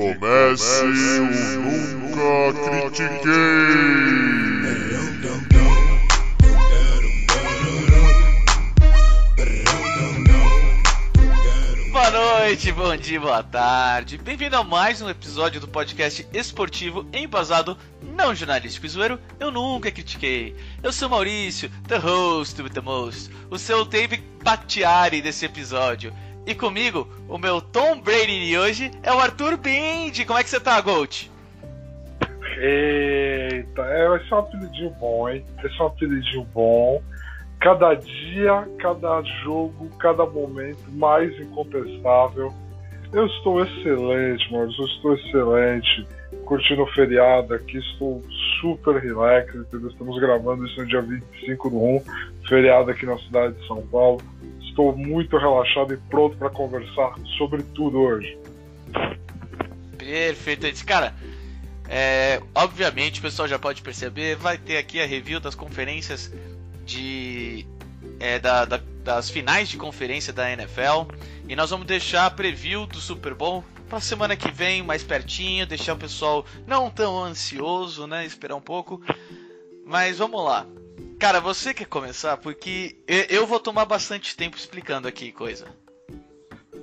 comece o Nunca Critiquei! Boa noite, bom dia, boa tarde. Bem-vindo a mais um episódio do podcast esportivo embasado não jornalístico e zoeiro. Eu nunca critiquei. Eu sou Maurício, the host with the most, o seu Dave Batiari desse episódio. E comigo, o meu Tom Brady de hoje é o Arthur Bindi. Como é que você tá, Gold? Eita, é, esse é um apelidinho bom, hein? Esse é um apelidinho bom. Cada dia, cada jogo, cada momento mais incontestável. Eu estou excelente, Maurício. Eu estou excelente. Curtindo o feriado aqui, estou super relax, entendeu? Estamos gravando isso no dia 25 do 1, feriado aqui na cidade de São Paulo. Estou muito relaxado e pronto para conversar sobre tudo hoje. Perfeito. Cara, é, obviamente o pessoal já pode perceber, vai ter aqui a review das conferências de é, da, da, das finais de conferência da NFL e nós vamos deixar a preview do Super Bowl para semana que vem, mais pertinho, deixar o pessoal não tão ansioso, né? Esperar um pouco. Mas vamos lá. Cara, você quer começar? Porque eu vou tomar bastante tempo explicando aqui coisa.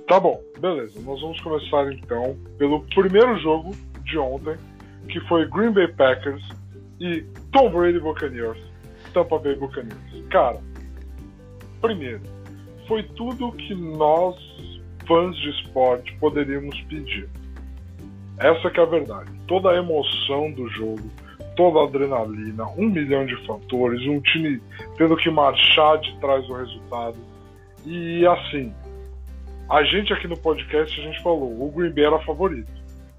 Tá bom, beleza. Nós vamos começar então pelo primeiro jogo de ontem, que foi Green Bay Packers e Tom Brady Buccaneers. Tampa Bay Buccaneers. Cara, primeiro, foi tudo que nós, fãs de esporte, poderíamos pedir. Essa que é a verdade. Toda a emoção do jogo, toda a adrenalina, um milhão de fatores, um time tendo que marchar de trás do resultado. E assim, a gente aqui no podcast, a gente falou, o Green Bay era favorito.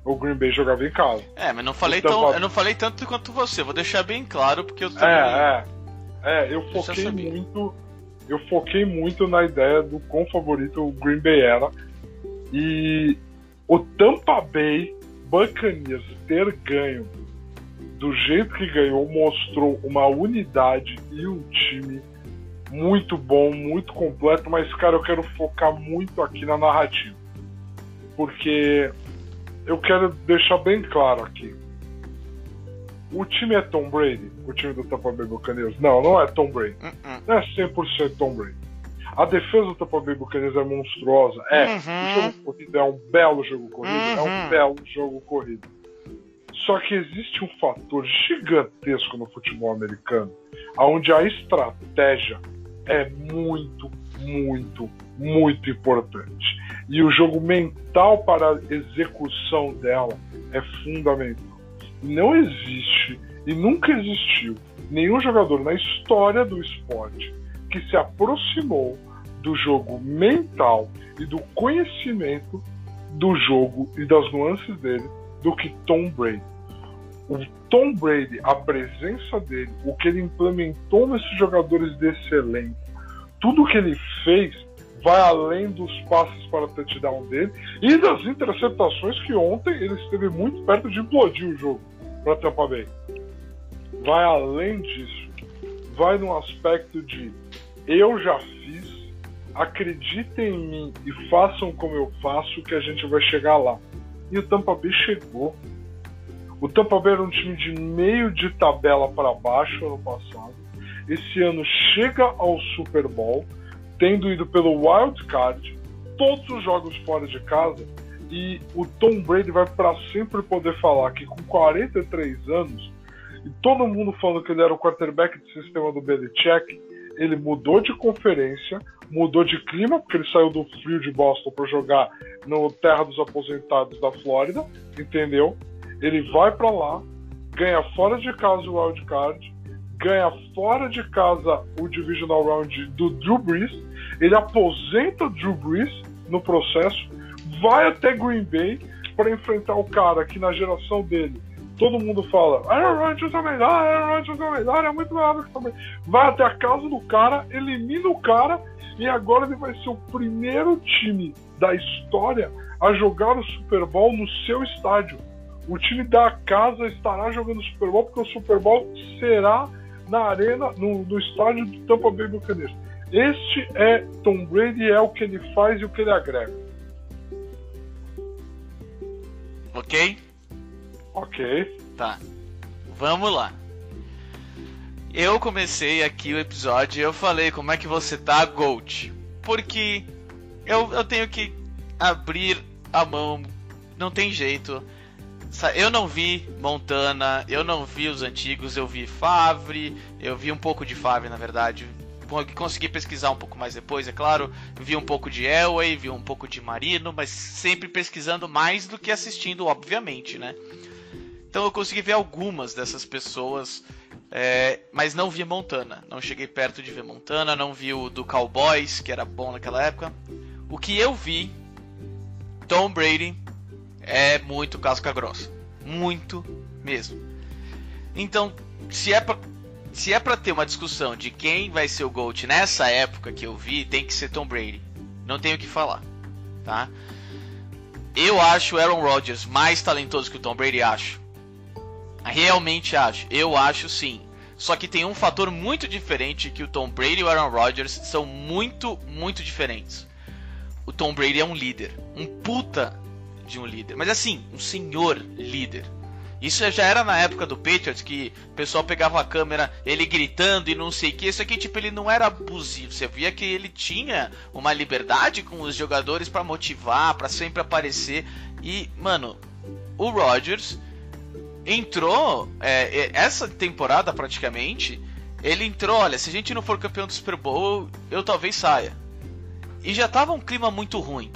O Green Bay jogava em casa. É, mas não falei tão, eu não falei tanto quanto você, vou deixar bem claro, porque eu também... É, é. É, eu foquei muito. Eu foquei muito na ideia do quão favorito o Green Bay era. E o Tampa Bay Buccaneers ter ganho do jeito que ganhou mostrou uma unidade e um time muito bom, muito completo, mas cara, eu quero focar muito aqui na narrativa. Porque eu quero deixar bem claro aqui. O time é Tom Brady, o time do Tampa Bay Buccaneers? Não, não é Tom Brady. Uh -uh. Não é 100% Tom Brady. A defesa do Tampa Bay Buccaneers é monstruosa. É, uh -huh. o jogo corrido é um belo jogo corrido. É um belo jogo corrido. Só que existe um fator gigantesco no futebol americano, onde a estratégia é muito, muito, muito importante. E o jogo mental para a execução dela é fundamental. Não existe e nunca existiu nenhum jogador na história do esporte que se aproximou do jogo mental e do conhecimento do jogo e das nuances dele do que Tom Brady. O Tom Brady, a presença dele, o que ele implementou nesses jogadores desse elenco, tudo que ele fez vai além dos passes para touchdown dele e das interceptações que ontem ele esteve muito perto de implodir o jogo para Tampa Bay. Vai além disso. Vai no aspecto de eu já fiz, acreditem em mim e façam como eu faço que a gente vai chegar lá. E o Tampa Bay chegou. O Tampa Bay era um time de meio de tabela para baixo ano passado. Esse ano chega ao Super Bowl, tendo ido pelo wild card, todos os jogos fora de casa e o Tom Brady vai para sempre poder falar que com 43 anos, e todo mundo falando que ele era o quarterback de sistema do Belichick, ele mudou de conferência, mudou de clima, porque ele saiu do frio de Boston para jogar no Terra dos Aposentados da Flórida, entendeu? Ele vai para lá, ganha fora de casa o wild card, ganha fora de casa o divisional round do Drew Brees, ele aposenta o Drew Brees no processo vai até Green Bay para enfrentar o cara que na geração dele todo mundo fala Aaron Rodgers é melhor, Aaron Rodgers é melhor, é muito melhor que também. Vai até a casa do cara, elimina o cara e agora ele vai ser o primeiro time da história a jogar o Super Bowl no seu estádio. O time da casa estará jogando o Super Bowl porque o Super Bowl será na arena, no, no estádio do Tampa Bay Buccaneers. Este é Tom Brady, é o que ele faz e o que ele agrega. Ok? Ok. Tá. Vamos lá. Eu comecei aqui o episódio e eu falei como é que você tá, Gold. Porque eu, eu tenho que abrir a mão. Não tem jeito. Eu não vi Montana, eu não vi os antigos, eu vi Favre, eu vi um pouco de Favre na verdade. Consegui pesquisar um pouco mais depois, é claro. Vi um pouco de Elway, vi um pouco de Marino, mas sempre pesquisando mais do que assistindo, obviamente, né? Então eu consegui ver algumas dessas pessoas, é, mas não vi Montana. Não cheguei perto de ver Montana, não vi o do Cowboys, que era bom naquela época. O que eu vi, Tom Brady é muito casca grossa. Muito mesmo. Então, se é pra, se é pra ter uma discussão de quem vai ser o GOAT nessa época que eu vi, tem que ser Tom Brady. Não tenho o que falar, tá? Eu acho o Aaron Rodgers mais talentoso que o Tom Brady, acho. Realmente acho. Eu acho sim. Só que tem um fator muito diferente que o Tom Brady e o Aaron Rodgers são muito, muito diferentes. O Tom Brady é um líder, um puta de um líder, mas assim, um senhor líder. Isso já era na época do Patriots que o pessoal pegava a câmera, ele gritando e não sei o que. Isso aqui, tipo, ele não era abusivo. Você via que ele tinha uma liberdade com os jogadores para motivar, para sempre aparecer. E, mano, o Rodgers entrou é, é, essa temporada praticamente. Ele entrou, olha, se a gente não for campeão do Super Bowl, eu talvez saia. E já tava um clima muito ruim.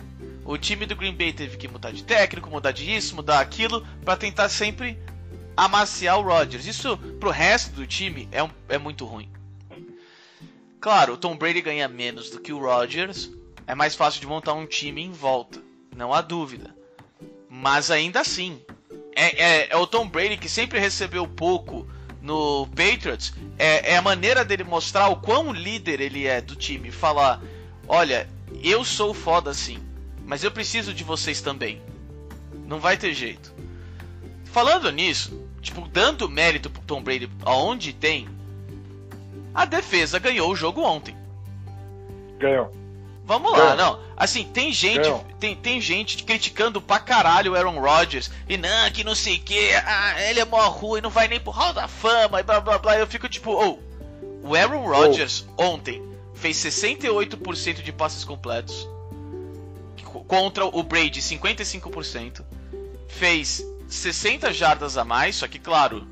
O time do Green Bay teve que mudar de técnico, mudar disso, mudar aquilo, para tentar sempre amaciar o Rodgers. Isso pro resto do time é, um, é muito ruim. Claro, o Tom Brady ganha menos do que o Rodgers, é mais fácil de montar um time em volta, não há dúvida. Mas ainda assim, é, é, é, o Tom Brady que sempre recebeu pouco no Patriots. É, é, a maneira dele mostrar o quão líder ele é do time. Falar: olha, eu sou foda assim, mas eu preciso de vocês também. Não vai ter jeito. Falando nisso, tipo, dando mérito pro Tom Brady aonde tem, a defesa ganhou o jogo ontem. Ganhou. Vamos lá, não. Assim, tem gente, tem, tem gente criticando pra caralho o Aaron Rodgers. E não, que não sei o que, ah, ele é mó ruim, não vai nem pro Hall da Fama e blá blá blá. Eu fico tipo, oh, o Aaron Rodgers oh. ontem fez 68% de passes completos. Contra o Brady, 55%. Fez 60 jardas a mais, só que claro,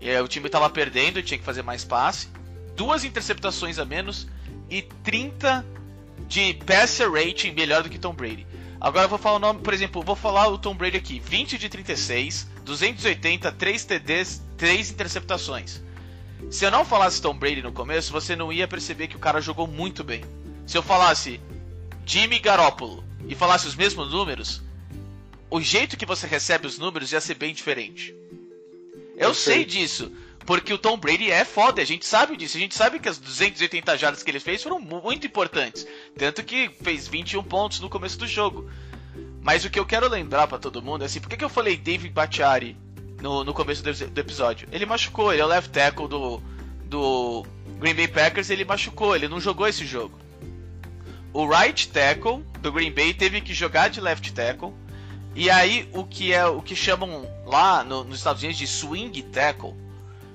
é, o time tava perdendo, tinha que fazer mais passe. Duas interceptações a menos e 30 de passer rating melhor do que Tom Brady. Agora eu vou falar o nome, por exemplo, vou falar o Tom Brady aqui: 20 de 36, 280, 3 TDs, 3 interceptações. Se eu não falasse Tom Brady no começo, você não ia perceber que o cara jogou muito bem. Se eu falasse Jimmy Garoppolo e falasse os mesmos números, o jeito que você recebe os números ia ser bem diferente. Eu, eu sei. sei disso. Porque o Tom Brady é foda, a gente sabe disso. A gente sabe que as 280 jardas que ele fez foram muito importantes. Tanto que fez 21 pontos no começo do jogo. Mas o que eu quero lembrar para todo mundo é assim: por que, que eu falei David Baciari no, no começo do, do, episódio? Ele machucou, ele é o left tackle do, do Green Bay Packers, ele machucou, ele não jogou esse jogo. O right tackle do Green Bay teve que jogar de left tackle. E aí o que é o que chamam lá no, nos Estados Unidos de swing tackle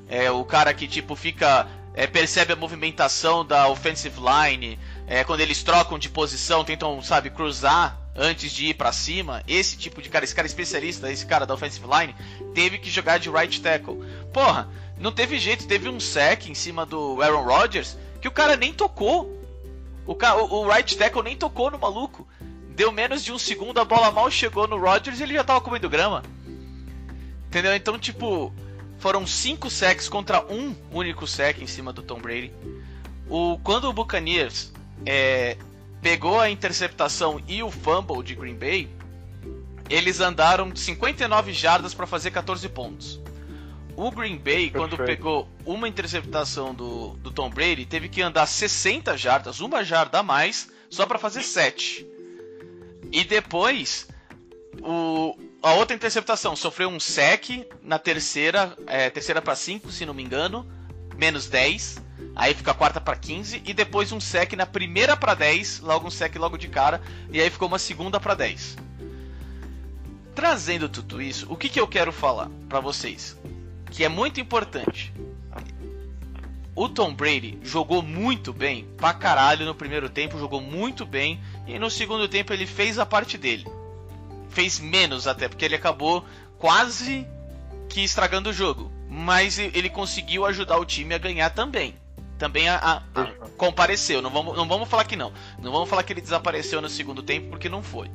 é o cara que tipo fica é, percebe a movimentação da offensive line, é, quando eles trocam de posição, tentam, sabe, cruzar antes de ir para cima. Esse tipo de cara, esse cara especialista, esse cara da offensive line, teve que jogar de right tackle. Porra, não teve jeito, teve um sec em cima do Aaron Rodgers que o cara nem tocou. O, o, o right tackle nem tocou no maluco. Deu menos de um segundo, a bola mal chegou no Rodgers e ele já tava comendo grama. Entendeu? Então, tipo, foram cinco sacks contra um único sack em cima do Tom Brady. O, quando o Buccaneers é, pegou a interceptação e o fumble de Green Bay, eles andaram 59 jardas para fazer 14 pontos. O Green Bay, Perfeito. quando pegou uma interceptação do, do Tom Brady, teve que andar 60 jardas, uma jarda a mais, só para fazer 7. E depois, o, a outra interceptação sofreu um sec na terceira, é, terceira para 5, se não me engano, menos 10. Aí fica a quarta para 15 e depois um sec na primeira para 10, logo um sec logo de cara, e aí ficou uma segunda para 10. trazendo tudo isso, o que, que eu quero falar para vocês? Que é muito importante. O Tom Brady jogou muito bem, pra caralho no primeiro tempo, jogou muito bem, e no segundo tempo ele fez a parte dele. Fez menos até, porque ele acabou quase que estragando o jogo. Mas ele conseguiu ajudar o time a ganhar também. Também a, a, a compareceu. Não vamos, não vamos falar que não. Não vamos falar que ele desapareceu no segundo tempo, porque não foi.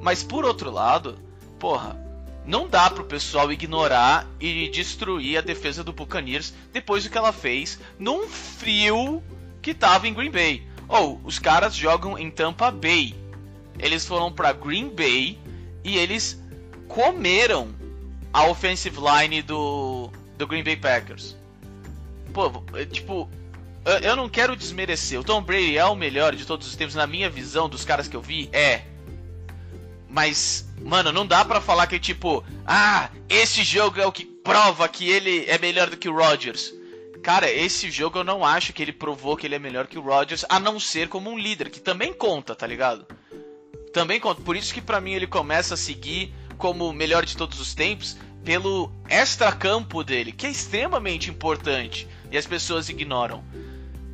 Mas por outro lado, porra, não dá pro pessoal ignorar e destruir a defesa do Buccaneers depois do que ela fez num frio que tava em Green Bay. Ou, oh, os caras jogam em Tampa Bay. Eles foram para Green Bay e eles comeram a offensive line do, do Green Bay Packers. Pô, é, tipo, eu não quero desmerecer. O Tom Brady é o melhor de todos os tempos, na minha visão, dos caras que eu vi, é. Mas, mano, não dá para falar que tipo, ah, esse jogo é o que prova que ele é melhor do que o Rodgers. Cara, esse jogo eu não acho que ele provou que ele é melhor que o Rodgers, a não ser como um líder, que também conta, tá ligado? Também conta. Por isso que para mim ele começa a seguir como o melhor de todos os tempos pelo extra-campo dele, que é extremamente importante e as pessoas ignoram.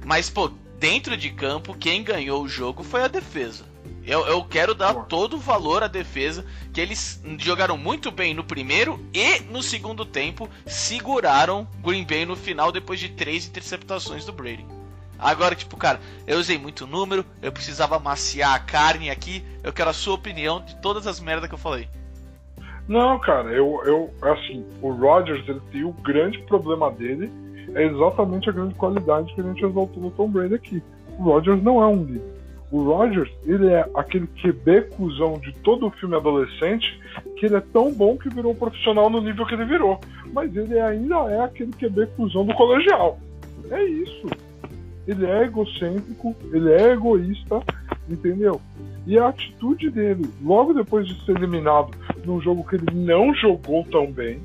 Mas, pô, dentro de campo, quem ganhou o jogo foi a defesa. Eu, eu quero dar todo o valor à defesa, que eles jogaram muito bem no primeiro e no segundo tempo, seguraram Green Bay no final depois de três interceptações do Brady. Agora, tipo, cara, eu usei muito número, eu precisava maciar a carne aqui, eu quero a sua opinião de todas as merdas que eu falei. Não, cara, eu, eu assim, o Rodgers, ele tem o grande problema dele, é exatamente a grande qualidade que a gente exaltou no Tom Brady aqui. O Rodgers não é um líder o Rogers, ele é aquele QB de todo o filme adolescente, que ele é tão bom que virou profissional no nível que ele virou. Mas ele ainda é aquele QB do colegial. É isso. Ele é egocêntrico, ele é egoísta, entendeu? E a atitude dele, logo depois de ser eliminado num jogo que ele não jogou tão bem,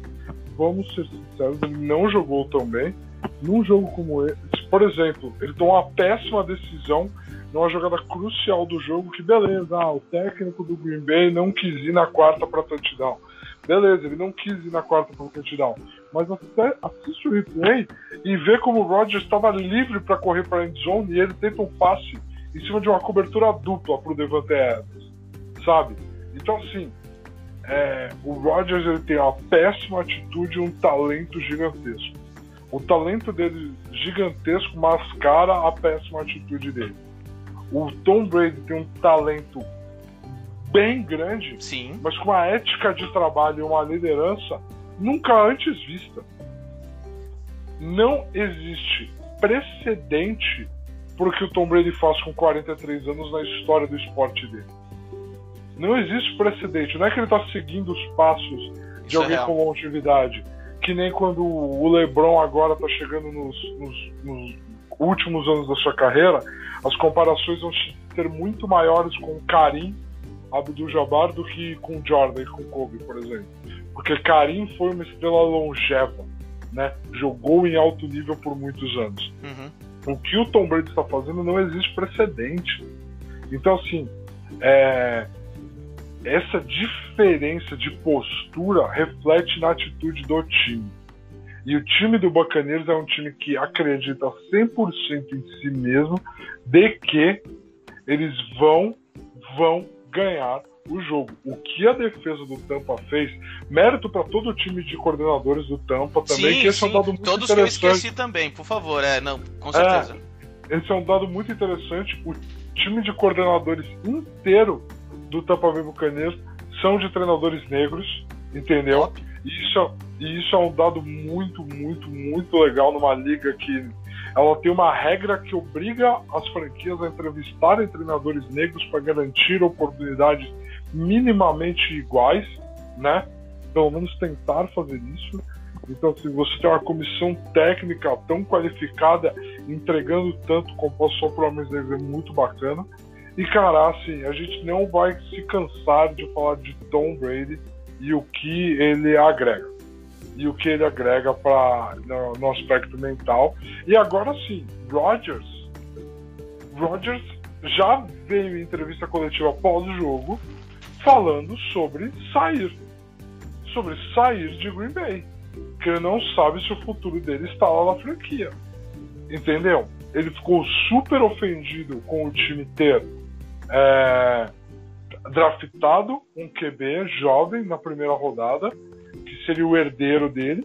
vamos ser sinceros, ele não jogou tão bem, num jogo como esse, por exemplo, ele tomou uma péssima decisão numa jogada crucial do jogo que beleza, ah, o técnico do Green Bay não quis ir na quarta para touchdown. Beleza, ele não quis ir na quarta para touchdown. Mas assiste o replay e vê como o Rodgers estava livre para correr para a endzone e ele tenta um passe em cima de uma cobertura dupla para o Devante Adams, sabe? Então assim, é, o Rodgers ele tem uma péssima atitude e um talento gigantesco. O talento dele gigantesco mascara a péssima atitude dele. O Tom Brady tem um talento bem grande, Sim. mas com uma ética de trabalho e uma liderança nunca antes vista. Não existe precedente por que o Tom Brady faz com 43 anos na história do esporte dele. Não existe precedente. Não é que ele está seguindo os passos de Isso é alguém é com longevidade. Que nem quando o LeBron agora está chegando nos, nos, nos últimos anos da sua carreira, as comparações vão ser muito maiores com o Karim Abdul-Jabbar do que com Jordan e com Kobe, por exemplo. Porque Karim foi uma estrela longeva, né? Jogou em alto nível por muitos anos. Uhum. O que o Tom Brady está fazendo não existe precedente. Então, assim, é... essa diferença de postura reflete na atitude do time. E o time do Buccaneers é um time que acredita 100% em si mesmo de que eles vão vão ganhar o jogo. O que a defesa do Tampa fez, mérito para todo o time de coordenadores do Tampa também, sim, que esse sim. é um dado muito Todos interessante. que eu esqueci também, por favor, é, não, com certeza. É, esse é um dado muito interessante. O time de coordenadores inteiro do Tampa Bay Buccaneers são de treinadores negros, entendeu? Óbvio. Isso, e isso é um dado muito, muito, muito legal numa liga que ela tem uma regra que obriga as franquias a entrevistarem treinadores negros para garantir oportunidades minimamente iguais, né? Pelo menos tentar fazer isso. Então, se você tem uma comissão técnica tão qualificada, entregando tanto composição para homens negros, é muito bacana. E, cara, assim, a gente não vai se cansar de falar de Tom Brady e o que ele agrega. E o que ele agrega para no, no, aspecto mental. E agora sim, Rodgers. Rodgers já veio em entrevista coletiva após o jogo falando sobre sair. Sobre sair de Green Bay. Que não sabe se o futuro dele está lá na franquia. Entendeu? Ele ficou super ofendido com o time ter é, draftado um QB jovem na primeira rodada, seria o herdeiro dele.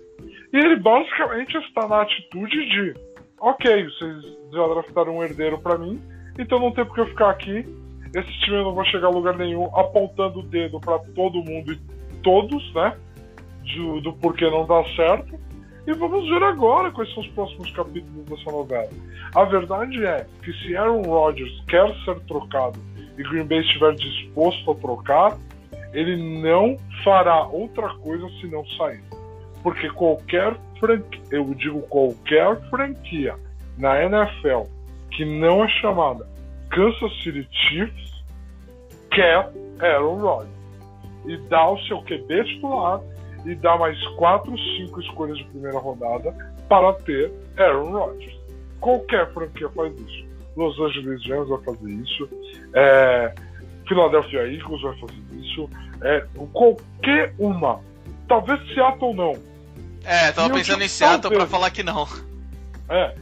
E ele basicamente está na atitude de: ok, vocês já draftaram um herdeiro para mim, então não tem por que eu ficar aqui. Esse time não vai chegar a lugar nenhum apontando o dedo para todo mundo e todos, né? Do, do porquê não dá certo. E vamos ver agora quais são os próximos capítulos dessa novela. A verdade é que se Aaron Rodgers quer ser trocado e Green Bay estiver disposto a trocar, ele não fará outra coisa se não sair. Porque qualquer franquia, eu digo qualquer franquia na NFL que não é chamada Kansas City Chiefs quer Aaron Rodgers e dá o seu QB titular e dá mais 4, 5 escolhas de primeira rodada para ter Aaron Rodgers. Qualquer franquia faz isso. Los Angeles Rams vai fazer isso. É, Philadelphia Eagles vai fazer isso. É, qualquer uma. Talvez Seattle não. É, tava pensando em Seattle para falar que não. É,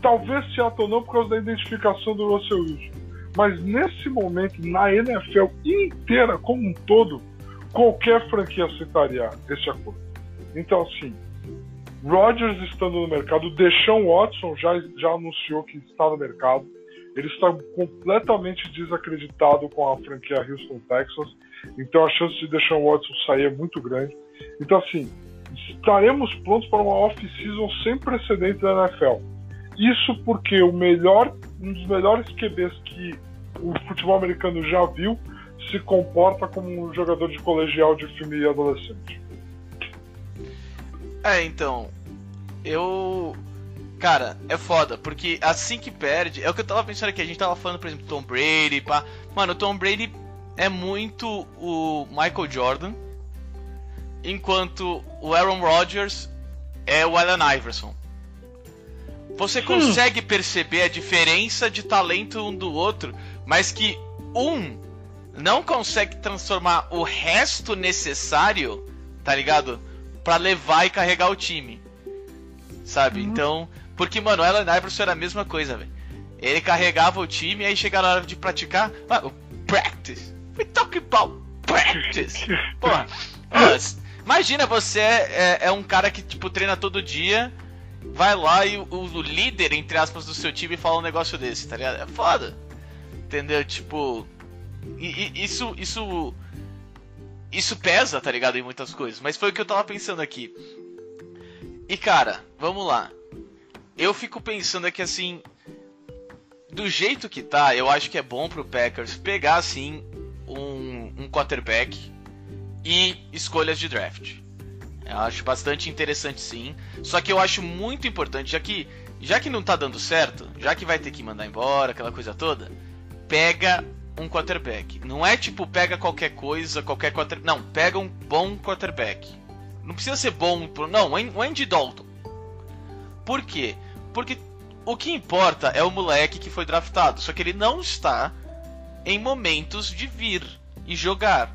talvez Seattle não por causa da identificação do Russell Wilson. Mas nesse momento, na NFL inteira como um todo, qualquer franquia aceitaria esse acordo. Então, assim, Rodgers estando no mercado, Deshaun Watson já, já anunciou que está no mercado. Ele está completamente desacreditado com a franquia Houston Texas. Então a chance de Deshaun Watson sair é muito grande. Então, assim, estaremos prontos para uma off-season sem precedentes da NFL. Isso porque o melhor, um dos melhores QBs que o futebol americano já viu se comporta como um jogador de colegial de filme adolescente. É, então. Eu. Cara, é foda, porque assim que perde. É o que eu tava pensando aqui. A gente tava falando, por exemplo, Tom Brady, pá. Mano, o Tom Brady é muito o Michael Jordan. Enquanto o Aaron Rodgers é o Allen Iverson. Você hum. consegue hum. perceber a diferença de talento um do outro, mas que um não consegue transformar o resto necessário, tá ligado? Para levar e carregar o time. Sabe? Uhum. Então, porque mano, o Allen Iverson era a mesma coisa, velho. Ele carregava o time aí chegava na hora de praticar, mano, practice. We talk about practice. Porra. imagina você é, é, um cara que tipo treina todo dia, vai lá e o, o líder entre aspas do seu time fala um negócio desse, tá ligado? É foda. Entendeu? Tipo, e, e, isso, isso, isso pesa, tá ligado? Em muitas coisas. Mas foi o que eu tava pensando aqui. E cara, vamos lá. Eu fico pensando aqui assim. Do jeito que tá, eu acho que é bom pro Packers pegar assim um, um quarterback e escolhas de draft. Eu acho bastante interessante sim. Só que eu acho muito importante, já que já que não tá dando certo, já que vai ter que mandar embora, aquela coisa toda, pega um quarterback. Não é tipo pega qualquer coisa, qualquer quarterback. Não, pega um bom quarterback. Não precisa ser bom, não, o Andy Dalton. Por quê? Porque o que importa é o moleque que foi draftado, só que ele não está em momentos de vir e jogar.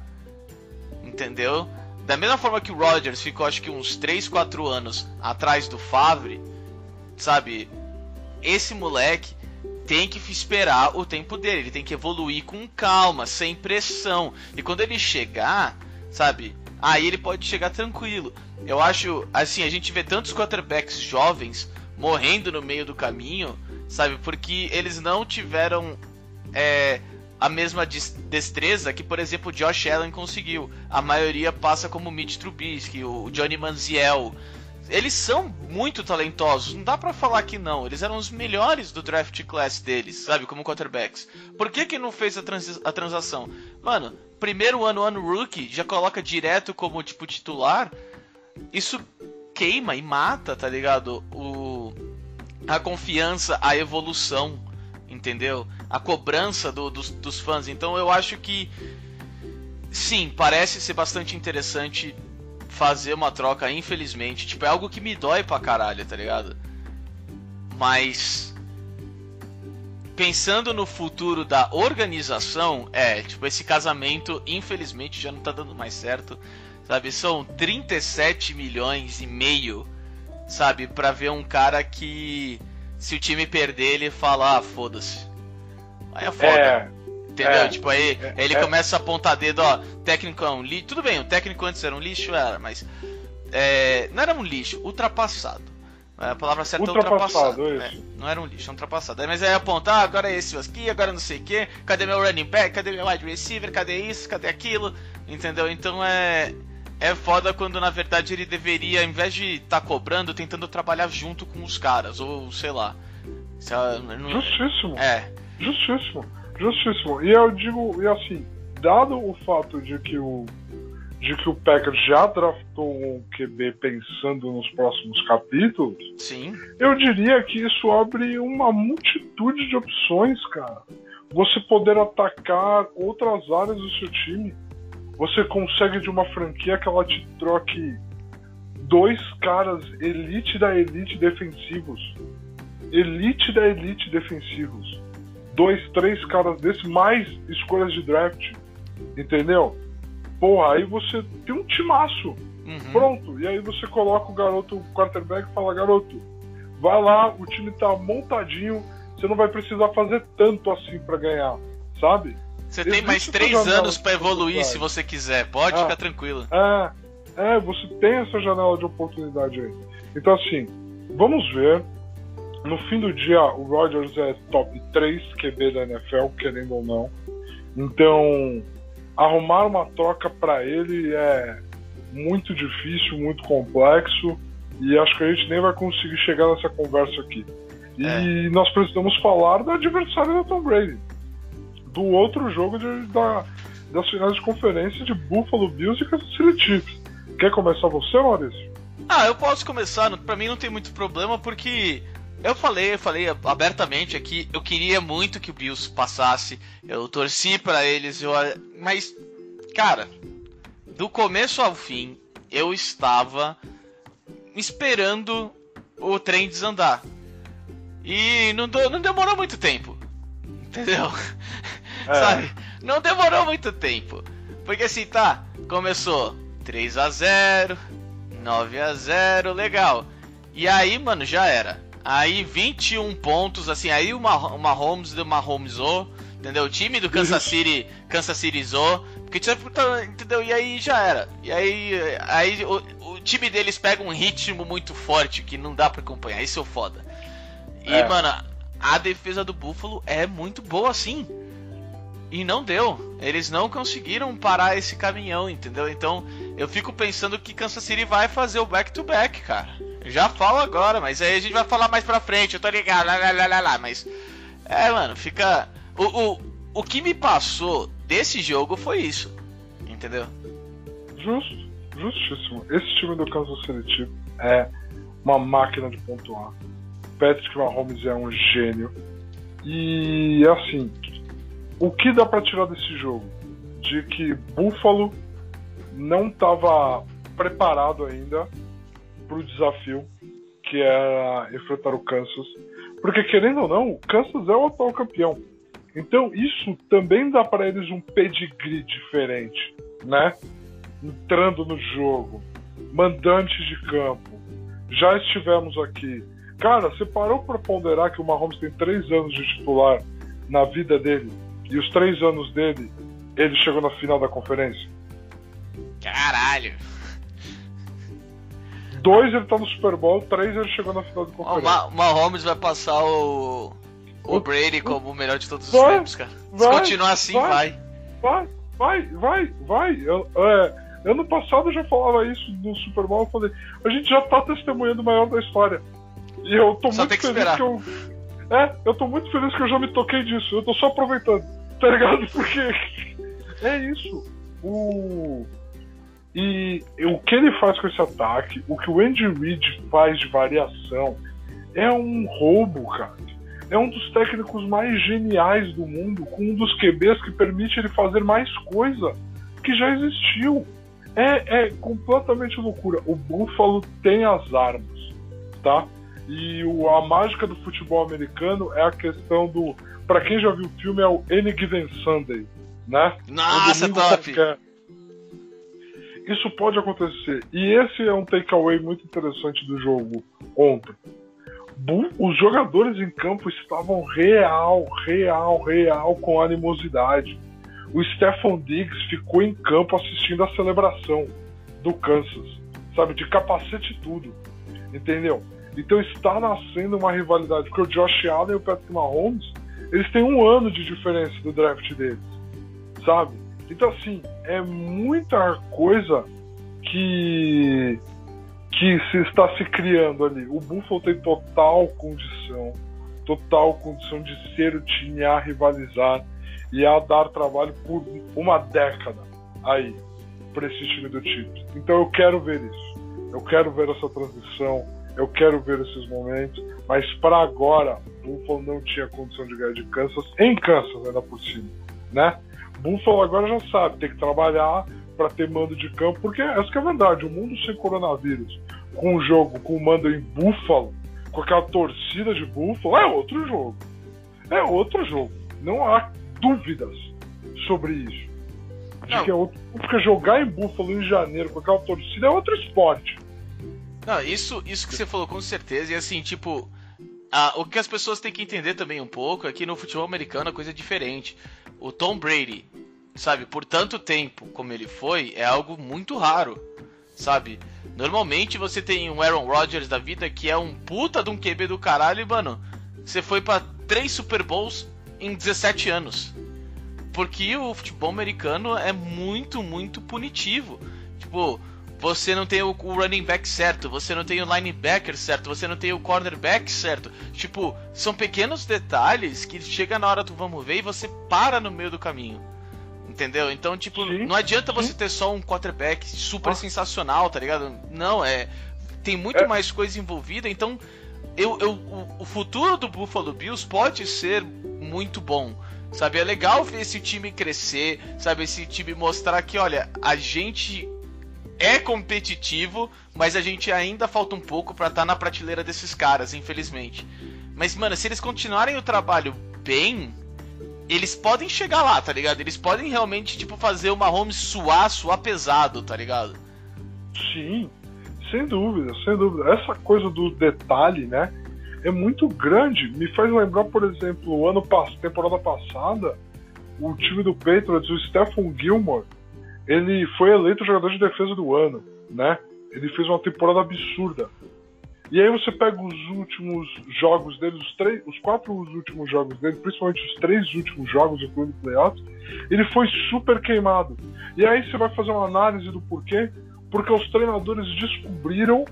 Entendeu? Da mesma forma que o Rodgers ficou acho que uns 3, 4 anos atrás do Favre, sabe? Esse moleque tem que esperar o tempo dele, ele tem que evoluir com calma, sem pressão. E quando ele chegar, sabe? Aí ele pode chegar tranquilo. Eu acho, assim, a gente vê tantos quarterbacks jovens morrendo no meio do caminho, sabe? Porque eles não tiveram é, a mesma destreza que, por exemplo, o Josh Allen conseguiu. A maioria passa como Mitch Trubisky, o Johnny Manziel, eles são muito talentosos, não dá para falar que não. Eles eram os melhores do draft class deles, sabe, como quarterbacks. Por que que não fez a, trans a transação? Mano, primeiro ano, ano rookie, já coloca direto como tipo titular. Isso queima e mata, tá ligado? O a confiança, a evolução, entendeu? A cobrança do, dos, dos fãs. Então eu acho que sim, parece ser bastante interessante fazer uma troca, infelizmente. Tipo, é algo que me dói pra caralho, tá ligado? Mas. pensando no futuro da organização, é, tipo, esse casamento, infelizmente, já não tá dando mais certo. Sabe, são 37 milhões e meio, sabe, pra ver um cara que se o time perder, ele fala, ah, foda-se. Aí é foda. É, entendeu? É, tipo, aí é, ele é. começa a apontar dedo, ó, técnico é um lixo. Tudo bem, o técnico antes era um lixo, era, mas. É, não era um lixo, ultrapassado. A palavra certa é ultrapassado. ultrapassado. É, não era um lixo, é um ultrapassado. Mas aí apontar, ah, agora é esse aqui, agora não sei o que, cadê meu running back, cadê meu wide receiver, cadê isso, cadê aquilo, entendeu? Então é. É foda quando na verdade ele deveria, ao invés de estar tá cobrando, tentando trabalhar junto com os caras, ou sei lá. Não... Justíssimo. É. Justíssimo. Justíssimo. E eu digo, e assim, dado o fato de que o de que o Packers já draftou um QB pensando nos próximos capítulos, Sim. eu diria que isso abre uma multitude de opções, cara. Você poder atacar outras áreas do seu time. Você consegue de uma franquia que ela te troque dois caras elite da elite defensivos. Elite da elite defensivos. Dois, três caras desse, mais escolhas de draft. Entendeu? Porra, aí você tem um timaço. Uhum. Pronto. E aí você coloca o garoto, o quarterback, e fala: garoto, vai lá, o time tá montadinho, você não vai precisar fazer tanto assim para ganhar, sabe? Você tem mais três anos para evoluir se você quiser, pode é, ficar tranquilo. É, é, você tem essa janela de oportunidade aí. Então, assim, vamos ver. No fim do dia, o Rodgers é top 3 QB da NFL, querendo ou não. Então, arrumar uma troca para ele é muito difícil, muito complexo e acho que a gente nem vai conseguir chegar nessa conversa aqui. E é. nós precisamos falar do adversário da Tom Brady, do outro jogo de, da, das finais de conferência de Buffalo Bills e Kansas City Chiefs. Quer começar você, Maurício? Ah, eu posso começar. Para mim não tem muito problema porque eu falei, eu falei abertamente aqui, eu queria muito que o Bills passasse, eu torci para eles, eu, mas, cara, do começo ao fim, eu estava esperando o trem desandar. E não, não demorou muito tempo. Entendeu? Sabe? Não demorou muito tempo. Porque assim, tá, começou 3 a 0 9 a 0 legal. E aí, mano, já era. Aí 21 pontos, assim, aí uma, uma Holmes deu uma Holmesou, entendeu? O time do Kansas City, Kansas City Zou, porque entendeu? E aí já era. E aí, aí o, o, time deles pega um ritmo muito forte que não dá para acompanhar. Isso é o foda. E, é. mano, a defesa do Buffalo é muito boa assim. E não deu. Eles não conseguiram parar esse caminhão, entendeu? Então, eu fico pensando que Kansas City vai fazer o back-to-back, -back, cara. Já falo agora, mas aí a gente vai falar mais pra frente, eu tô ligado, lá, lá, lá, lá. Mas, é, mano, fica. O, o, o que me passou desse jogo foi isso, entendeu? Justo, justíssimo. Esse time do Kansas City é uma máquina de pontuar. Patrick Mahomes é um gênio. E, assim, o que dá para tirar desse jogo? De que Buffalo não estava preparado ainda para o desafio que era enfrentar o Kansas. Porque, querendo ou não, o Kansas é o atual campeão. Então, isso também dá para eles um pedigree diferente, né? Entrando no jogo, mandantes de campo. Já estivemos aqui. Cara, você parou para ponderar que o Mahomes tem três anos de titular na vida dele e os três anos dele, ele chegou na final da conferência? Caralho! dois ele tá no Super Bowl, três ele chegou na final do conferência. O Mahomes vai passar o, o Brady como o melhor de todos os tempos, cara. Se continuar assim, vai. Vai, vai, vai, vai. Eu, é, ano passado eu já falava isso no Super Bowl, eu falei, a gente já tá testemunhando o maior da história. E eu tô só muito feliz esperar. que eu. É, eu tô muito feliz que eu já me toquei disso. Eu tô só aproveitando, tá ligado? Porque é isso. O e o que ele faz com esse ataque, o que o Andy Reid faz de variação, é um roubo, cara. É um dos técnicos mais geniais do mundo, com um dos QBs que permite ele fazer mais coisa que já existiu. É, é completamente loucura. O Buffalo tem as armas, tá? E o, a mágica do futebol americano é a questão do. Para quem já viu o filme, é o Any Given Sunday, né? Nossa, top! Qualquer. Isso pode acontecer. E esse é um takeaway muito interessante do jogo ontem. Os jogadores em campo estavam real, real, real com animosidade. O Stephon Diggs ficou em campo assistindo a celebração do Kansas, sabe, de capacete e tudo, entendeu? Então está nascendo uma rivalidade, porque o Josh Allen e o Patrick Mahomes, eles têm um ano de diferença do draft deles, sabe? Então assim, é muita coisa que que se está se criando ali. O Buffalo tem total condição, total condição de ser o time a rivalizar e a dar trabalho por uma década aí para esse time do Chiefs. Então eu quero ver isso. Eu quero ver essa transição, eu quero ver esses momentos, mas para agora, Buffalo não tinha condição de ganhar de Kansas, em Kansas ainda por cima, né? Buffalo agora já sabe, tem que trabalhar para ter mando de campo, porque essa que é a verdade, o mundo sem coronavírus, com o jogo, com o mando em Buffalo, com aquela torcida de Buffalo, é outro jogo. É outro jogo. Não há dúvidas sobre isso. Que é outro, porque jogar em Buffalo em janeiro com aquela torcida é outro esporte. Não, isso, isso que você falou com certeza, e assim, tipo, a, o que as pessoas têm que entender também um pouco é que no futebol americano a coisa é diferente. O Tom Brady, sabe, por tanto tempo como ele foi, é algo muito raro, sabe? Normalmente você tem um Aaron Rodgers da vida que é um puta de um QB do caralho e, mano, você foi para três Super Bowls em 17 anos. Porque o futebol americano é muito, muito punitivo. Tipo, você não tem o, running back certo, você não tem o linebacker certo, você não tem o cornerback certo. Tipo, são pequenos detalhes que chega na hora do vamos ver e você para no meio do caminho. Entendeu? Então, tipo, sim, não adianta sim. você ter só um quarterback super ah. sensacional, tá ligado? Não, é. Tem muito é. mais coisa envolvida, então. Eu, eu, o, o futuro do Buffalo Bills pode ser muito bom. Sabe, é legal ver esse time crescer, sabe, esse time mostrar que, olha, a gente é competitivo, mas a gente ainda falta um pouco para estar tá na prateleira desses caras, infelizmente. Mas, mano, se eles continuarem o trabalho bem, eles podem chegar lá, tá ligado? Eles podem realmente, tipo, fazer uma home suar, suar pesado, tá ligado? Sim, sem dúvida, sem dúvida. Essa coisa do detalhe, né? É muito grande. Me faz lembrar, por exemplo, o ano passado, temporada passada, o time do Patriots, o Stephen Gilmore, ele foi eleito jogador de defesa do ano, né? Ele fez uma temporada absurda. E aí você pega os últimos jogos dele, os, três, os quatro últimos jogos dele, principalmente os três últimos jogos, incluindo playoffs, ele foi super queimado. E aí você vai fazer uma análise do porquê, porque os treinadores descobriram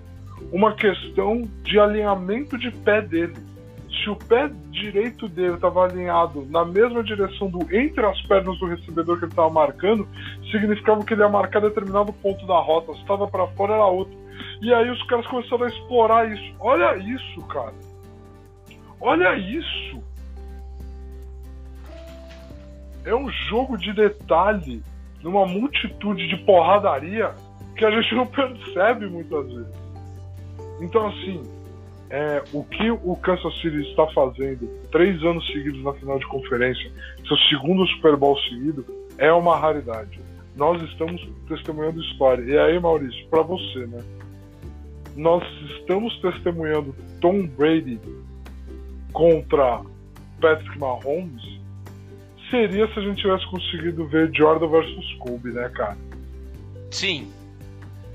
uma questão de alinhamento de pé dele. Se o pé direito dele estava alinhado na mesma direção do entre as pernas do recebedor que ele estava marcando, significava que ele ia marcar determinado ponto da rota. Se estava para fora, era outro. E aí os caras começaram a explorar isso. Olha isso, cara. Olha isso. É um jogo de detalhe numa multitude de porradaria que a gente não percebe muitas vezes. Então, assim, é, o que o Kansas City está fazendo três anos seguidos na final de conferência, seu segundo Super Bowl seguido, é uma raridade. Nós estamos testemunhando história. E aí, Maurício, para você, né? nós estamos testemunhando Tom Brady contra Patrick Mahomes seria se a gente tivesse conseguido ver Jordan versus Kobe, né, cara? Sim.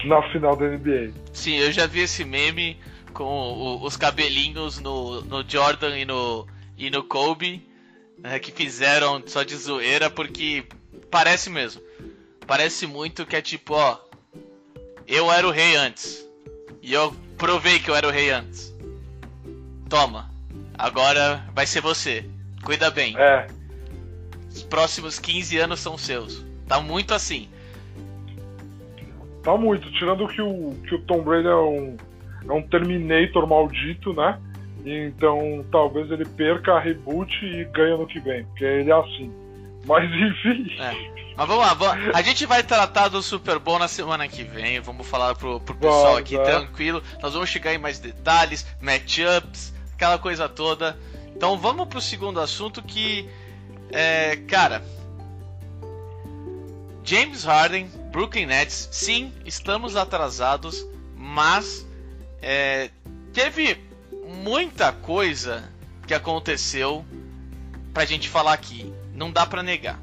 Na final da NBA. Sim, eu já vi esse meme com o, os cabelinhos no, no Jordan e no, e no Kobe, né, que fizeram só de zoeira, porque parece mesmo. Parece muito que é tipo, ó, eu era o rei antes. E eu provei que eu era o rei antes. Toma. Agora vai ser você. Cuida bem. É. Os próximos 15 anos são seus. Tá muito assim. Tá muito. Tirando que o, que o Tom Brady é um, é um Terminator maldito, né? Então talvez ele perca a reboot e ganhe no que vem. Porque ele é assim. Mas enfim. É. Mas vamos lá, vamos, a gente vai tratar do Super Bowl na semana que vem. Vamos falar pro, pro pessoal aqui é. tranquilo. Nós vamos chegar em mais detalhes, matchups, aquela coisa toda. Então vamos pro segundo assunto que é, cara, James Harden, Brooklyn Nets, sim, estamos atrasados, mas é, teve muita coisa que aconteceu pra gente falar aqui. Não dá pra negar.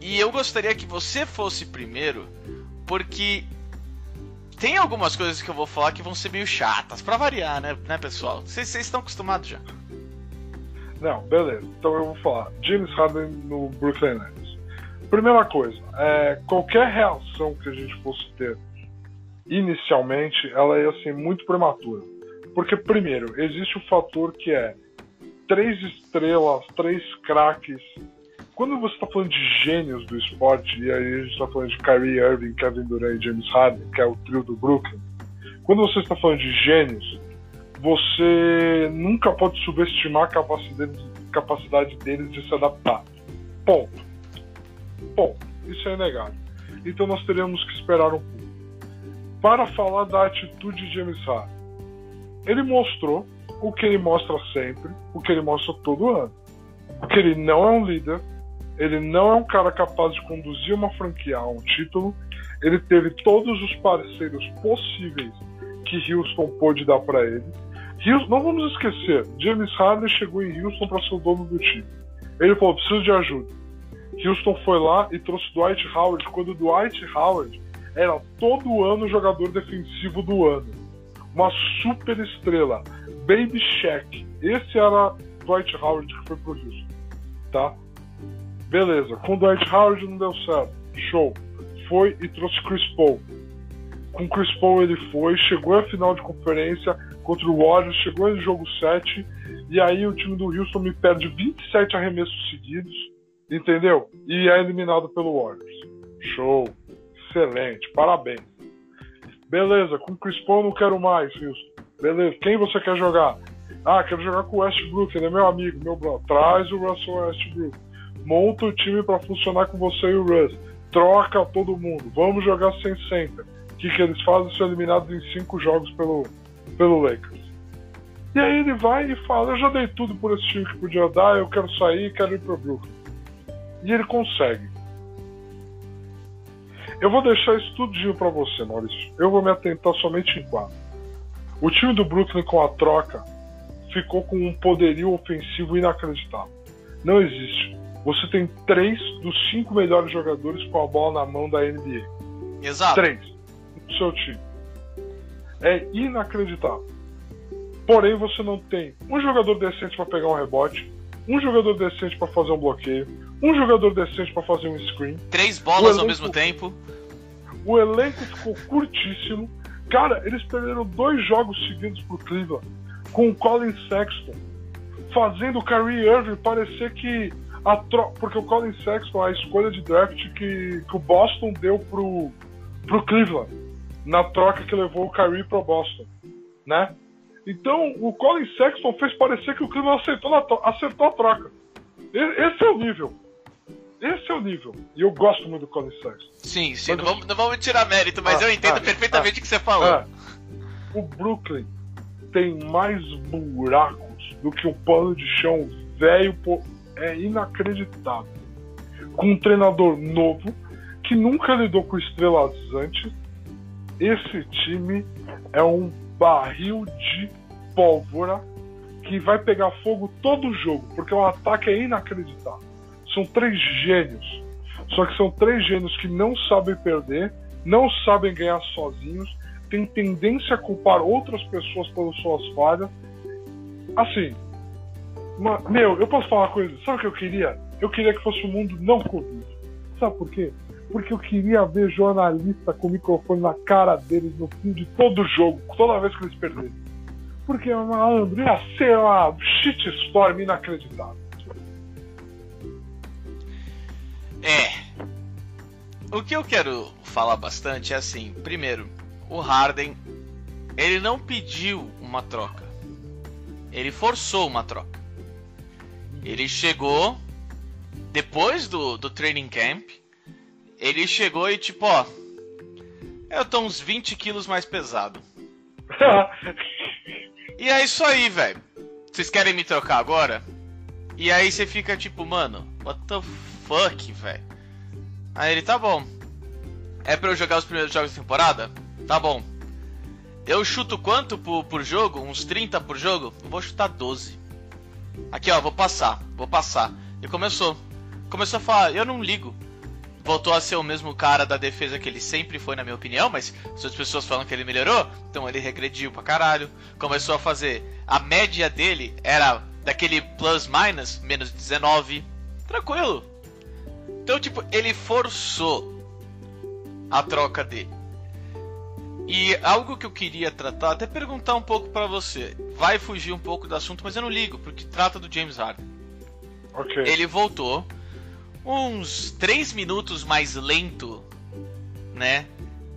E eu gostaria que você fosse primeiro, porque tem algumas coisas que eu vou falar que vão ser meio chatas, para variar, né, né pessoal? Vocês estão acostumados já. Não, beleza. Então eu vou falar. James Harden no Brooklyn Nets. Primeira coisa, é, qualquer reação que a gente fosse ter inicialmente, ela ia ser muito prematura. Porque, primeiro, existe o fator que é três estrelas, três craques quando você está falando de gênios do esporte, e aí a gente está falando de Kyrie Irving, Kevin Durant e James Harden, que é o trio do Brooklyn, quando você está falando de gênios, você nunca pode subestimar a capacidade, capacidade deles de se adaptar. Ponto. Ponto. Isso é inegável. Então nós teríamos que esperar um pouco. Para falar da atitude de James Harden, ele mostrou o que ele mostra sempre, o que ele mostra todo ano. Que ele não é um líder, ele não é um cara capaz de conduzir uma franquia a um título. Ele teve todos os parceiros possíveis que Houston pôde dar para ele. Houston, não vamos esquecer, James Harden chegou em Houston para ser o dono do time. Ele falou: preciso de ajuda. Houston foi lá e trouxe Dwight Howard, quando Dwight Howard era todo ano jogador defensivo do ano. Uma super estrela. Baby Shaq. Esse era Dwight Howard que foi pro Houston. Tá? Beleza, com Dwight Howard não deu certo. Show. Foi e trouxe Chris Paul. Com Chris Paul ele foi, chegou à final de conferência contra o Warriors, chegou em jogo 7, e aí o time do Houston me perde 27 arremessos seguidos, entendeu? E é eliminado pelo Warriors. Show. Excelente, parabéns. Beleza, com Chris Paul não quero mais, Houston. Beleza, quem você quer jogar? Ah, quero jogar com o Westbrook, ele é meu amigo, meu brother. Traz o Russell Westbrook monta o time para funcionar com você e o Russ. Troca todo mundo. Vamos jogar sem center. O que, que eles fazem? São eliminados em cinco jogos pelo, pelo Lakers. E aí ele vai e fala: Eu já dei tudo por esse time que podia dar, eu quero sair, quero ir pro Brooklyn. E ele consegue. Eu vou deixar isso tudinho para você, Maurício. Eu vou me atentar somente em quatro. O time do Brooklyn com a troca ficou com um poderio ofensivo inacreditável. Não existe você tem três dos cinco melhores jogadores com a bola na mão da NBA. Exato. Três no seu time. É inacreditável. Porém, você não tem um jogador decente para pegar um rebote, um jogador decente para fazer um bloqueio, um jogador decente para fazer um screen. Três bolas elenco, ao mesmo tempo. O elenco ficou curtíssimo. Cara, eles perderam dois jogos seguidos pro Cleveland com o Colin Sexton fazendo o Kyrie Irving parecer que a tro... porque o Colin Sexton, a escolha de draft que, que o Boston deu pro, pro Cleveland, na troca que levou o Kyrie pro Boston, né? Então, o Colin Sexton fez parecer que o Cleveland acertou, acertou a troca. Esse é o nível. Esse é o nível. E eu gosto muito do Colin Sexton. Sim, sim. Não, vamos, não, vamos, tirar mérito, mas ah, eu entendo ah, perfeitamente ah, o que você falou. É. O Brooklyn tem mais buracos do que um pano de chão velho é inacreditável. Com um treinador novo, que nunca lidou com estrelas antes, esse time é um barril de pólvora que vai pegar fogo todo o jogo, porque o ataque é inacreditável. São três gênios. Só que são três gênios que não sabem perder, não sabem ganhar sozinhos, têm tendência a culpar outras pessoas pelas suas falhas. Assim, meu, eu posso falar uma coisa? Sabe o que eu queria? Eu queria que fosse um mundo não Covid. Sabe por quê? Porque eu queria ver jornalista com o microfone na cara deles no fim de todo jogo, toda vez que eles perderem. Porque, malandro, ia ser uma shitstorm inacreditável. É. O que eu quero falar bastante é assim: primeiro, o Harden ele não pediu uma troca, ele forçou uma troca. Ele chegou, depois do, do training camp, ele chegou e tipo, ó. Eu tô uns 20 quilos mais pesado. e é isso aí, velho. Vocês querem me trocar agora? E aí você fica tipo, mano, what the fuck, velho? Aí ele, tá bom. É pra eu jogar os primeiros jogos da temporada? Tá bom. Eu chuto quanto por, por jogo? Uns 30 por jogo? Eu vou chutar 12. Aqui, ó, vou passar, vou passar. E começou. Começou a falar, eu não ligo. Voltou a ser o mesmo cara da defesa que ele sempre foi, na minha opinião, mas as outras pessoas falam que ele melhorou, então ele regrediu pra caralho. Começou a fazer. A média dele era daquele plus minus, menos 19. Tranquilo. Então, tipo, ele forçou a troca dele. E algo que eu queria tratar, até perguntar um pouco para você. Vai fugir um pouco do assunto, mas eu não ligo, porque trata do James Harden. Ok. Ele voltou uns 3 minutos mais lento, né?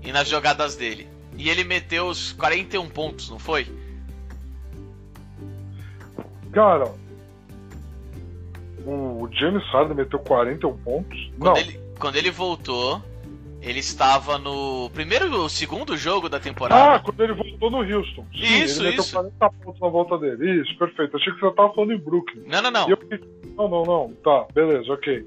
E nas jogadas dele. E ele meteu os 41 pontos, não foi? Cara, o James Harden meteu 41 pontos? Quando não. Ele, quando ele voltou, ele estava no primeiro ou segundo jogo da temporada. Ah, quando ele voltou no Houston. Sim, Isso, ele meteu isso. 40 pontos na volta dele. Isso, perfeito. Achei que você tava falando em Brooklyn. Não, não, não. Eu não, não, não. Tá, beleza, ok.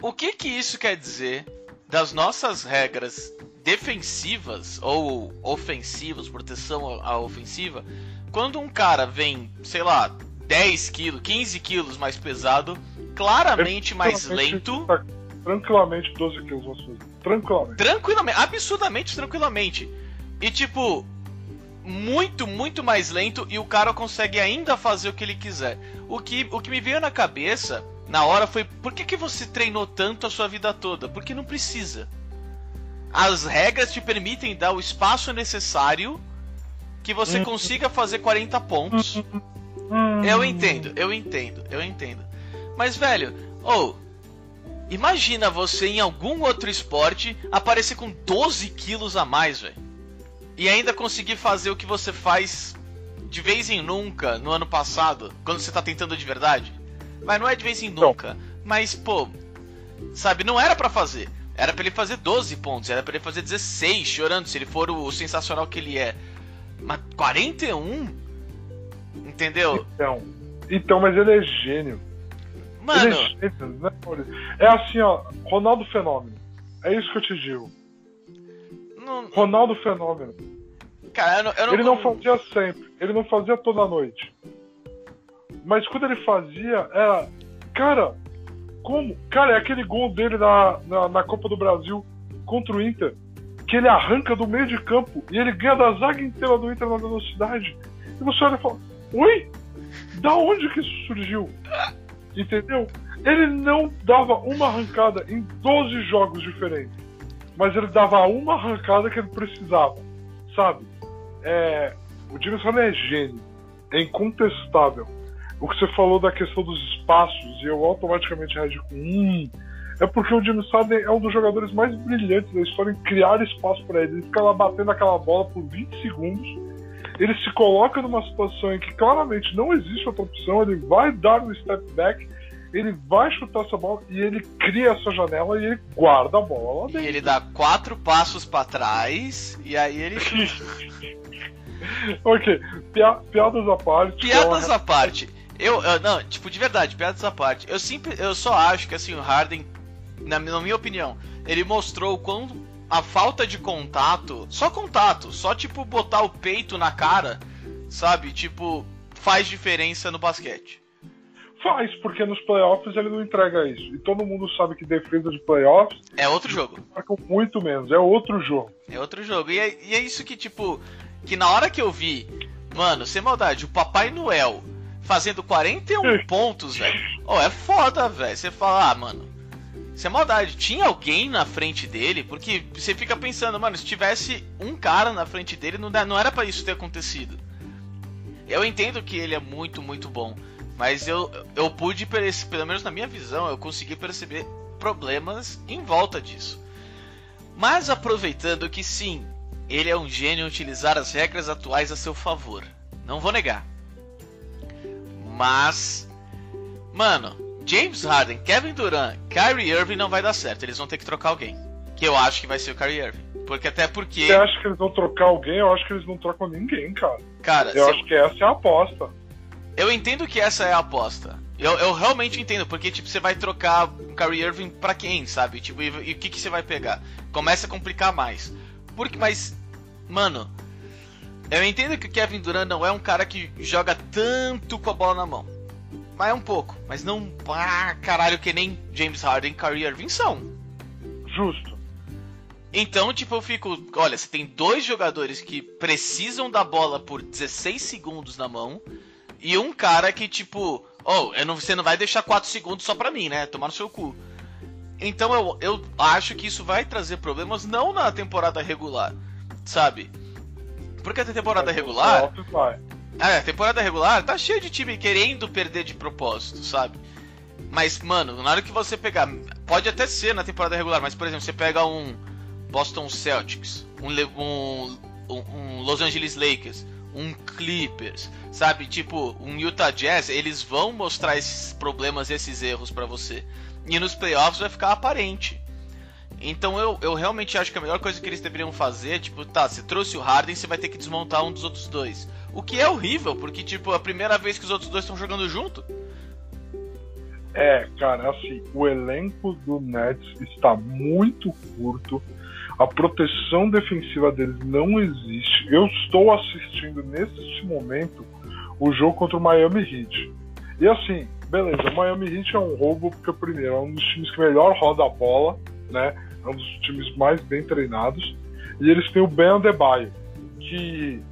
O que que isso quer dizer das nossas regras defensivas ou ofensivas, proteção à ofensiva, quando um cara vem, sei lá, 10 quilos, 15 quilos mais pesado, claramente mais lento, tá, tranquilamente 12 quilos mais pesado. Tranquilamente. tranquilamente, absurdamente tranquilamente. E tipo, muito, muito mais lento e o cara consegue ainda fazer o que ele quiser. O que, o que me veio na cabeça na hora foi: por que, que você treinou tanto a sua vida toda? Porque não precisa. As regras te permitem dar o espaço necessário que você consiga fazer 40 pontos. Eu entendo, eu entendo, eu entendo. Mas, velho, ou. imagina você em algum outro esporte aparecer com 12 quilos a mais, velho. E ainda conseguir fazer o que você faz de vez em nunca no ano passado, quando você tá tentando de verdade. Mas não é de vez em nunca. Mas, pô, sabe, não era pra fazer. Era pra ele fazer 12 pontos, era pra ele fazer 16, chorando, se ele for o, o sensacional que ele é. Mas 41? Entendeu? Então, então, mas ele é gênio. Mano, Ele é gênio, né? É assim, ó, Ronaldo Fenômeno. É isso que eu te digo. não, Ronaldo Fenômeno. cara, eu não, eu não, Ele não fazia sempre, ele não fazia toda noite. Mas quando ele fazia, era. Cara, como? Cara, é aquele gol dele na, na, na Copa do Brasil contra o Inter, que ele arranca do meio de campo e ele ganha da zaga inteira do Inter na velocidade. E você olha e fala: Oi? Da onde que isso surgiu? Entendeu? Ele não dava uma arrancada em 12 jogos diferentes, mas ele dava uma arrancada que ele precisava, sabe? É, o James é gênio, é incontestável. O que você falou da questão dos espaços, e eu automaticamente reagi com hum, é porque o James Harden é um dos jogadores mais brilhantes da história em criar espaço para ele. Ele fica lá batendo aquela bola por 20 segundos, ele se coloca numa situação em que claramente não existe outra opção, ele vai dar um step back, ele vai chutar essa bola e ele cria essa janela e ele guarda a bola lá E dentro. ele dá quatro passos pra trás e aí ele. ok, pia- piadas à parte. Piadas à parte. Eu, eu- não, tipo, de verdade, piadas à parte. Eu sempre, eu só acho que assim, o Harden, na, na minha opinião, ele mostrou o quão a falta de contato, só contato, só tipo botar o peito na cara, sabe? Tipo, faz diferença no basquete. Faz, porque nos playoffs ele não entrega isso. E todo mundo sabe que defesa de playoffs É outro jogo. marcam muito menos. É outro jogo. É outro jogo. E é, e é isso que, tipo, que na hora que eu vi, mano, sem maldade, o Papai Noel fazendo 41 pontos, velho. Oh, é foda, velho. Você fala, ah, mano, sem maldade, tinha alguém na frente dele? Porque você fica pensando, mano, se tivesse um cara na frente dele, não, não era pra isso ter acontecido. Eu entendo que ele é muito, muito bom. Mas eu, eu pude, pelo menos na minha visão, eu consegui perceber problemas em volta disso. Mas aproveitando que sim, ele é um gênio em utilizar as regras atuais a seu favor. Não vou negar. Mas, mano, James Harden, Kevin Durant, Kyrie Irving não vai dar certo. Eles vão ter que trocar alguém. Que eu acho que vai ser o Kyrie Irving. Porque até porque. Você acha que eles vão trocar alguém? Eu acho que eles não trocam ninguém, cara. Cara, eu acho que essa é a aposta. Eu entendo que essa é a aposta. Eu, eu realmente entendo, porque tipo, você vai trocar o Kyrie Irving pra quem, sabe? Tipo, e, e o que, que você vai pegar? Começa a complicar mais. Porque, mas, mano, eu entendo que o Kevin Durant não é um cara que joga tanto com a bola na mão. Mas é um pouco. Mas não, ah, caralho, que nem James Harden e Kyrie Irving são. Justo. Então, tipo, eu fico. Olha, você tem dois jogadores que precisam da bola por 16 segundos na mão. E um cara que, tipo, oh, eu não, você não vai deixar 4 segundos só pra mim, né? Tomar no seu cu. Então eu, eu acho que isso vai trazer problemas não na temporada regular, sabe? Porque a temporada regular. É, a temporada regular tá cheio de time querendo perder de propósito, sabe? Mas, mano, na hora que você pegar. Pode até ser na temporada regular, mas por exemplo, você pega um Boston Celtics, um, um, um Los Angeles Lakers, um Clippers, sabe? Tipo, um Utah Jazz, eles vão mostrar esses problemas, esses erros para você. E nos playoffs vai ficar aparente. Então eu, eu realmente acho que a melhor coisa que eles deveriam fazer é, tipo, tá, você trouxe o Harden, você vai ter que desmontar um dos outros dois. O que é horrível, porque, tipo, é a primeira vez que os outros dois estão jogando junto. É, cara, assim, o elenco do Nets está muito curto. A proteção defensiva deles não existe. Eu estou assistindo nesse momento o jogo contra o Miami Heat. E assim, beleza, o Miami Heat é um roubo porque primeiro é um dos times que melhor roda a bola, né? É um dos times mais bem treinados. E eles têm o Ben Adebayo, que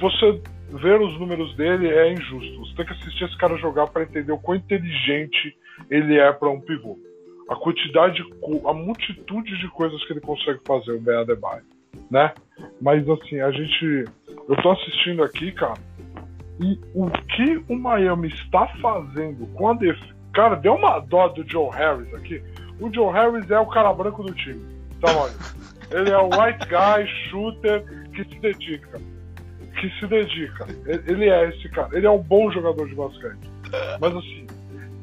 você ver os números dele é injusto. Você tem que assistir esse cara jogar para entender o quão inteligente ele é para um pivô. A quantidade, a multitude de coisas que ele consegue fazer, o Ben Adebayo, né? Mas assim, a gente, eu tô assistindo aqui, cara, e o que o Miami está fazendo com a defesa, cara, deu uma dó do Joe Harris aqui. O Joe Harris é o cara branco do time. Tá, olha. Ele é o white guy, shooter, que se dedica. Que se dedica. Ele é esse cara. Ele é um bom jogador de basquete. Mas assim,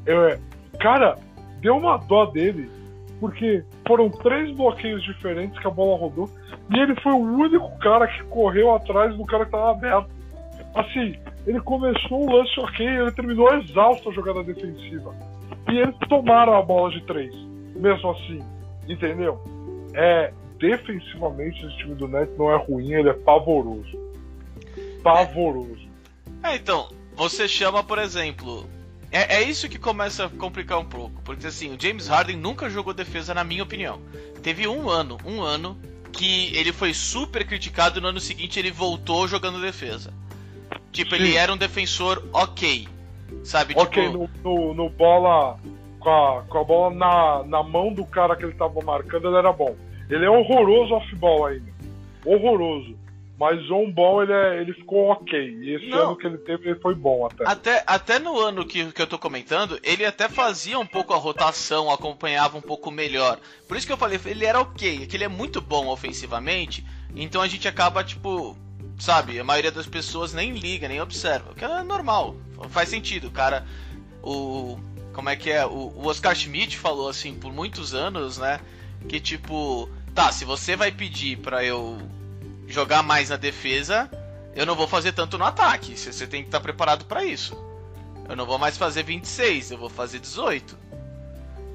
eu, é, cara, deu uma dó dele, porque foram três bloqueios diferentes que a bola rodou, e ele foi o único cara que correu atrás do cara que tava aberto. Assim, ele começou o lance ok, ele terminou exausto a jogada defensiva. E eles tomaram a bola de três mesmo assim, entendeu? É, defensivamente esse time do Nets não é ruim, ele é pavoroso. Pavoroso. É, então, você chama, por exemplo. É, é isso que começa a complicar um pouco. Porque assim, o James Harden nunca jogou defesa, na minha opinião. Teve um ano, um ano, que ele foi super criticado no ano seguinte ele voltou jogando defesa. Tipo, Sim. ele era um defensor ok. Sabe? Ok, tipo... no, no, no bola com a, com a bola na, na mão do cara que ele tava marcando, ele era bom. Ele é horroroso off-ball ainda. Horroroso. Mas on-ball ele, é, ele ficou ok. E esse Não. ano que ele teve, ele foi bom até. Até, até no ano que, que eu tô comentando, ele até fazia um pouco a rotação, acompanhava um pouco melhor. Por isso que eu falei, ele era ok. Que ele é muito bom ofensivamente. Então a gente acaba, tipo, sabe, a maioria das pessoas nem liga, nem observa. O que é normal. Faz sentido, cara. O, como é que é? O, o Oscar Schmidt falou assim por muitos anos, né? Que tipo, tá, se você vai pedir para eu jogar mais na defesa, eu não vou fazer tanto no ataque. Você tem que estar tá preparado para isso. Eu não vou mais fazer 26, eu vou fazer 18.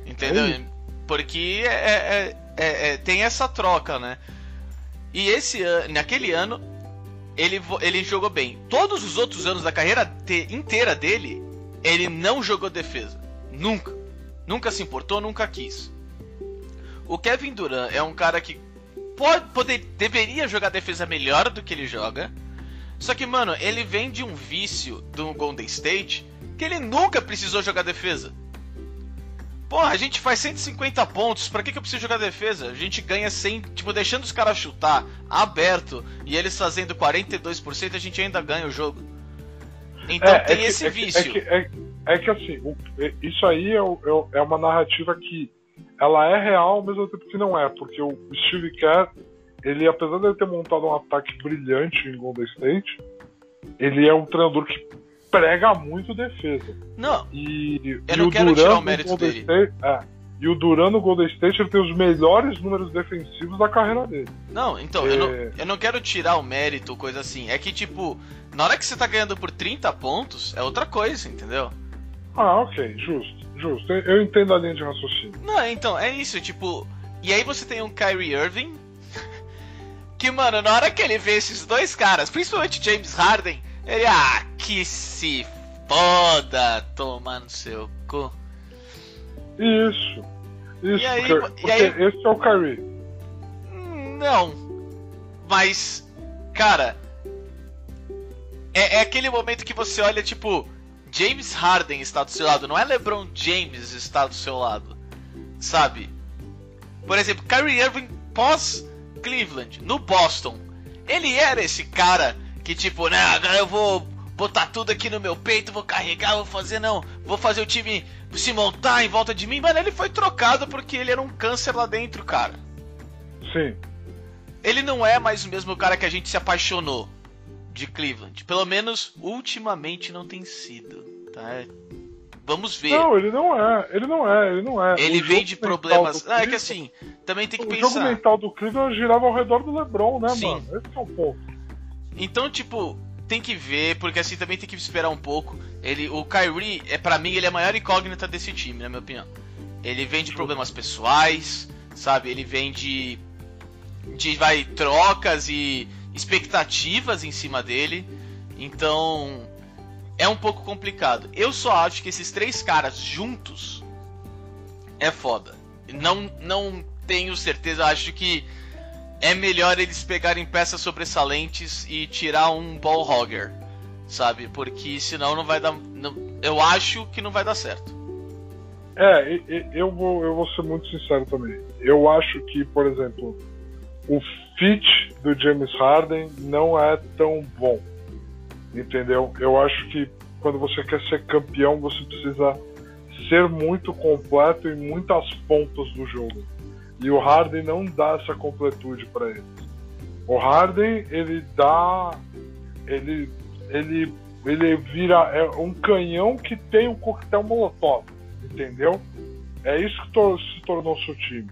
Entendeu? Porque é, é, é, é, tem essa troca, né? E esse ano, naquele ano, ele, ele jogou bem. Todos os outros anos da carreira inteira dele, ele não jogou defesa. Nunca. Nunca se importou, nunca quis. O Kevin Durant é um cara que pode, poder, deveria jogar defesa melhor do que ele joga. Só que, mano, ele vem de um vício do Golden State que ele nunca precisou jogar defesa. Porra, a gente faz 150 pontos, pra que, que eu preciso jogar defesa? A gente ganha 100, tipo, deixando os caras chutar aberto e eles fazendo 42%, a gente ainda ganha o jogo. Então é, tem é que, esse é vício. É, que, é que assim, isso aí é, é, é, uma narrativa que ela é real, ao mesmo tempo que não é, porque o Steve Kerr, ele, apesar de ele ter montado um ataque brilhante em Golden State, ele é um treinador que prega muito defesa. Não, e, eu e não o quero Duran tirar o mérito dele. State, é, e o Duran no Golden State ele tem os melhores números defensivos da carreira dele. Não, então, eu, não, É. eu não quero tirar o mérito, coisa assim. É que, tipo, na hora que você tá ganhando por 30 pontos, é outra coisa, entendeu? Ah, ok, justo, justo. Eu- entendo a linha de raciocínio. Não, então, é isso, tipo. E aí você tem um Kyrie Irving. Que, mano, na hora que ele vê esses dois caras, principalmente James Harden, ele, ah, que se foda, toma no seu cu. Isso. Isso, E aí, porque, e porque aí- esse é o Kyrie. Não. Mas, cara. É, é aquele momento que você olha, tipo, James Harden está do seu lado, não é LeBron James está do seu lado. Sabe? Por exemplo, Kyrie Irving pós Cleveland, no Boston. Ele era esse cara que, tipo, né, agora eu vou botar tudo aqui no meu peito, vou carregar, vou fazer, não, vou fazer o time se montar em volta de mim. Mano, ele foi trocado porque ele era um câncer lá dentro, cara. Sim. Ele não é mais o mesmo cara que a gente se apaixonou de Cleveland. Pelo menos ultimamente não tem sido, tá? Vamos ver. Não, ele não é. Ele não é, ele não é. ele O vem jogo de problemas. Ah, é que assim, também tem que O jogo pensar. mental do Cleveland girava ao redor do LeBron, né, Sim. mano? Esse é o ponto. Então, tipo, tem que ver, porque assim também tem que esperar um pouco. Ele, o Kyrie, é para mim, ele é a maior incógnita desse time, na minha opinião. Ele vem de problemas pessoais, sabe? Ele vem de de vai trocas e expectativas em cima dele. Então, é um pouco complicado. Eu só acho que esses três caras juntos é foda. Não não tenho certeza, acho que é melhor eles pegarem peças sobressalentes e tirar um ball hogger, sabe? Porque senão não vai dar. não- eu acho que não vai dar certo. É, eu vou, eu vou ser muito sincero também. Eu acho que, por exemplo, o fit do James Harden não é tão bom. Entendeu? Eu acho que quando você quer ser campeão, você precisa ser muito completo em muitas pontas do jogo. E o Harden não dá essa completude para ele. O Harden, ele dá. Ele. Ele. Ele vira é um canhão que tem um coquetel molotov. Entendeu? É isso que se tornou seu time.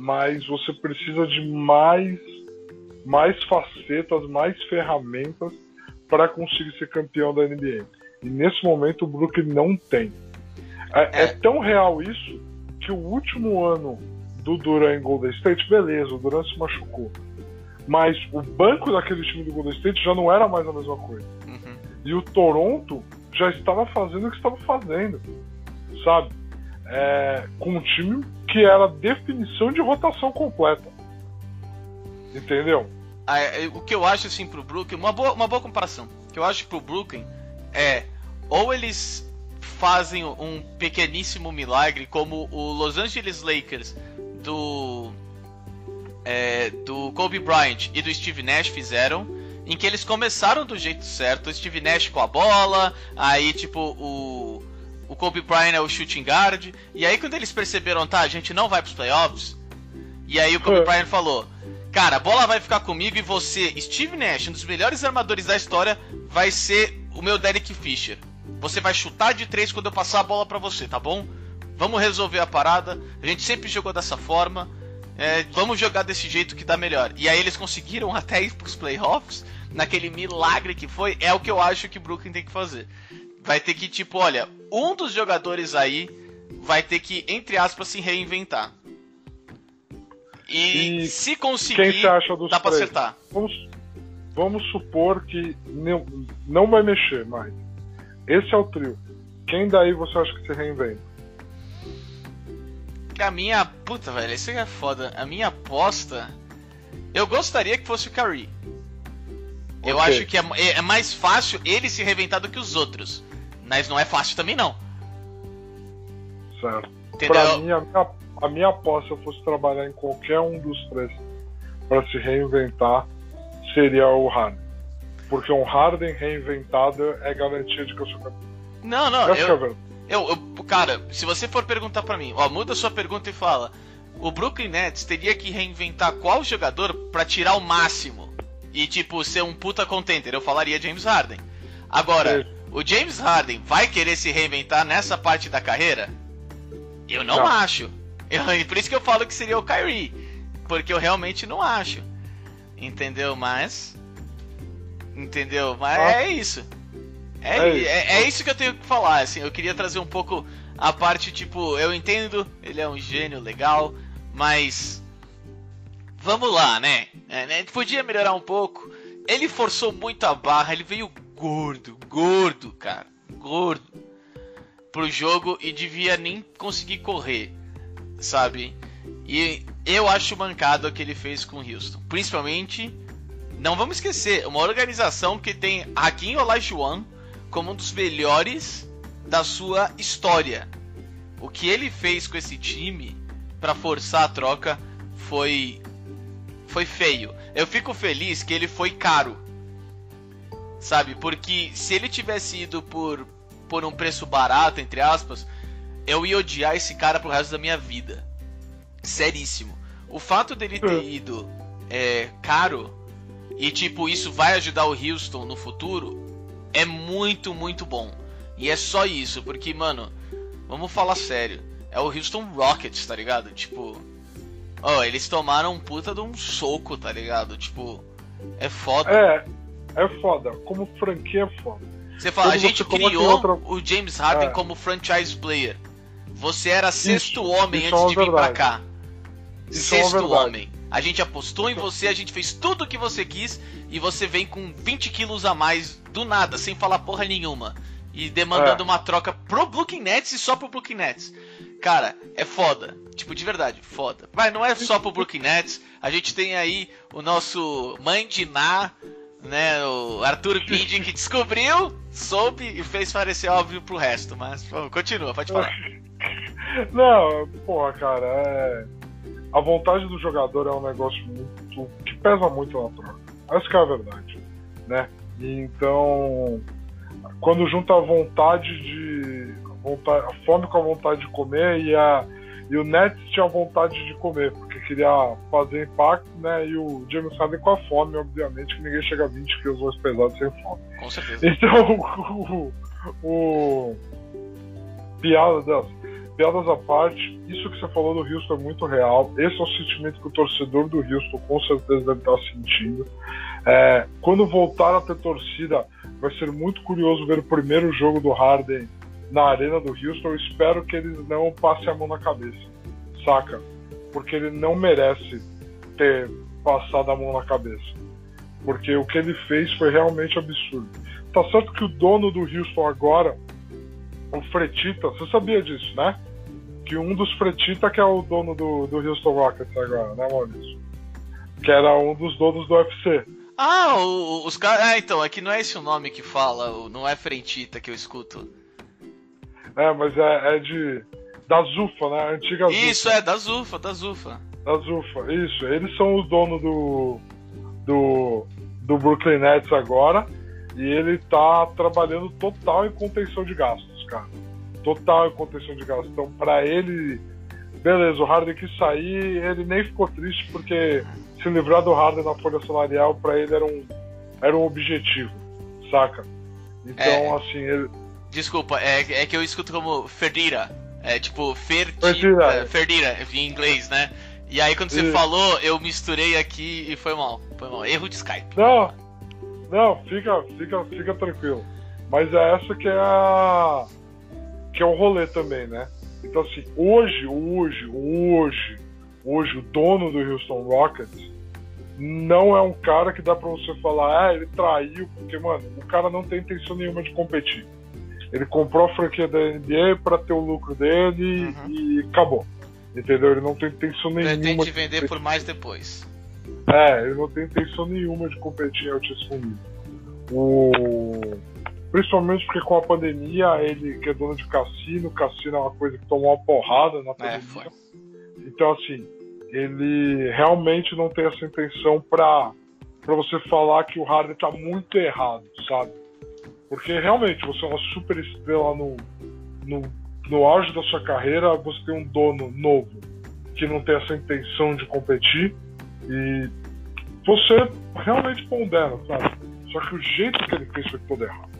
Mas você precisa de mais. Mais facetas, mais ferramentas para conseguir ser campeão da NBA. E nesse momento o Brooklyn não tem. É, é É. tão real isso que o último ano do Duran em Golden State, beleza, o Duran se machucou. Mas o banco daquele time do Golden State já não era mais a mesma coisa. Uhum. E o Toronto já estava fazendo o que estava fazendo, sabe? É, com um time que era definição de rotação completa. Entendeu? Ah, é, O que eu acho assim pro Brooklyn, uma boa, uma boa comparação. O que eu acho pro Brooklyn é ou eles fazem um pequeníssimo milagre como o Los Angeles Lakers do é, do Kobe Bryant e do Steve Nash fizeram, em que eles começaram do jeito certo, o Steve Nash com a bola, aí tipo o o Kobe Bryant é o shooting guard, e aí quando eles perceberam, tá, a gente não vai pros playoffs, e aí o Kobe É. Bryant falou, cara, a bola vai ficar comigo e você, Steve Nash, um dos melhores armadores da história, vai ser o meu Derek Fisher. Você vai chutar de três quando eu passar a bola pra você, tá bom? Vamos resolver a parada. A gente sempre jogou dessa forma. É, vamos jogar desse jeito que dá melhor. E aí eles conseguiram até ir pros playoffs, naquele milagre que foi. É o que eu acho que o Brooklyn tem que fazer. Vai ter que, tipo, olha, um dos jogadores aí vai ter que, entre aspas, se reinventar. E, E se conseguir, dá pra três? acertar. Vamos, vamos supor que não, não vai mexer mais. Esse é o trio. Quem daí você acha que se reinventa? A minha. Puta, velho, isso é foda. A minha aposta. Eu gostaria que fosse o Curry. Eu Ok. acho que é, é- mais fácil ele se reventar do que os outros. Mas não é fácil também, não. Certo. Entendeu? Pra mim, a minha, a minha aposta, se eu fosse trabalhar em qualquer um dos três para se reinventar, seria o Harden. Porque um Harden reinventado é garantia de que eu sou campeão. Não, não, Essa é eu, verdade. eu, eu- Cara, se você for perguntar pra mim, ó, muda sua pergunta e fala. O Brooklyn Nets teria que reinventar qual jogador pra tirar o máximo? E, tipo, ser um puta contender? Eu falaria James Harden. Agora, o James Harden vai querer se reinventar nessa parte da carreira? Eu não, não. acho. Eu, por isso que eu falo que seria o Kyrie. Porque eu realmente não acho. Entendeu? Mas. Entendeu? Mas ah. é isso. É, é, isso. É, é, isso que eu tenho que falar. Assim, eu queria trazer um pouco a parte, tipo, eu entendo, ele é um gênio legal, mas. Vamos lá, né? É, né? Podia melhorar um pouco. Ele forçou muito a barra, ele veio gordo, gordo, cara. Gordo. Pro jogo e devia nem conseguir correr, sabe? E eu acho mancado o que ele fez com o Houston. Principalmente, não vamos esquecer, uma organização que tem Hakim Olajuwon como um dos melhores da sua história. O que ele fez com esse time para forçar a troca foi foi feio. Eu fico feliz que ele foi caro. Sabe? Porque se ele tivesse ido por por um preço barato, entre aspas, eu ia odiar esse cara pro resto da minha vida. Seríssimo. O fato dele ter hum. ido é, caro e tipo isso vai ajudar o Houston no futuro é muito, muito bom. E é só isso, porque, mano, vamos falar sério. É o Houston Rockets, tá ligado? Tipo. Ó, oh, eles tomaram um puta de um soco, tá ligado? Tipo, é foda. É, é foda. Como franquia é foda. Você fala, Quando a gente criou outra... o James Harden é. como franchise player. Você era sexto isso, homem isso antes é de vir pra cá. Isso é sexto homem. A gente apostou em você, a gente fez tudo o que você quis e você vem com 20 quilos a mais do nada, sem falar porra nenhuma. E demandando é. uma troca pro Brooklyn Nets e só pro Brooklyn Nets. Cara, é foda. Tipo, de verdade, foda. Mas não é só pro Brooklyn Nets. A gente tem aí o nosso mãe de Ná, né? O Arthur Pindi que descobriu, soube e fez parecer óbvio pro resto. Mas pô, continua, pode falar. Não, porra, cara, é a vontade do jogador é um negócio muito que pesa muito na troca. Essa é a verdade, né? Então, quando junta a vontade de a, vontade, a fome com a vontade de comer e a e o Nets tinha vontade de comer, porque queria fazer impacto, né? E o James Harden com a fome, obviamente, que ninguém chega a 20 quilos mais pesados sem fome. Com certeza. Então, o, o, o piada dessa piadas à parte, isso que você falou do Houston é muito real. Esse é o sentimento que o torcedor do Houston com certeza deve estar sentindo. É, quando voltar a ter torcida, vai ser muito curioso ver o primeiro jogo do Harden na arena do Houston. Eu espero que eles não passem a mão na cabeça, saca? Porque ele não merece ter passado a mão na cabeça. Porque o que ele fez foi realmente absurdo. Tá certo que o dono do Houston agora, o Fretita, você sabia disso, né? que um dos Fretita, que é o dono do, do Houston Rockets agora, né, Maurício? Que era um dos donos do UFC. Ah, os caras. Ah, então, é que não é esse o nome que fala, não é Frentita que eu escuto. É, mas é, é de. Da Zufa, né? A antiga Zufa. Isso, é, da Zufa, da Zufa. Da Zufa, isso. Eles são os donos do. do. do Brooklyn Nets agora. E ele tá trabalhando total em contenção de gastos, cara total em contenção de gasto. Então, para ele, beleza, o Harden quis sair, ele nem ficou triste porque se livrar do Harden na folha salarial para ele era um, era um objetivo, saca? Então, é, assim, ele. Desculpa, é, é que eu escuto como Ferdira. É tipo Ferdira, Ferdira em inglês, né? E aí quando você falou, eu misturei aqui e foi mal. Foi mal. Erro de Skype. Não, não, fica, fica, fica tranquilo. Mas é essa que é a que é um rolê também, né? Então, assim, hoje, hoje, hoje, hoje, o dono do Houston Rockets não é um cara que dá pra você falar, ah, ele traiu, porque, mano, o cara não tem intenção nenhuma de competir. Ele comprou a franquia da NBA para ter o lucro dele uhum. e acabou. Entendeu? Ele não tem intenção nenhuma. Pretende de vender por mais depois. É, ele não tem intenção nenhuma de competir em altíssimo nível. O Principalmente porque com a pandemia, ele que é dono de cassino, cassino é uma coisa que tomou uma porrada na é, pandemia. É, então, assim, ele realmente não tem essa intenção pra você falar que o Harden tá muito errado, sabe? Porque realmente, você é uma super estrela no, no, no auge da sua carreira, você tem um dono novo que não tem essa intenção de competir e você realmente pondera, sabe? Só que o jeito que ele fez foi todo errado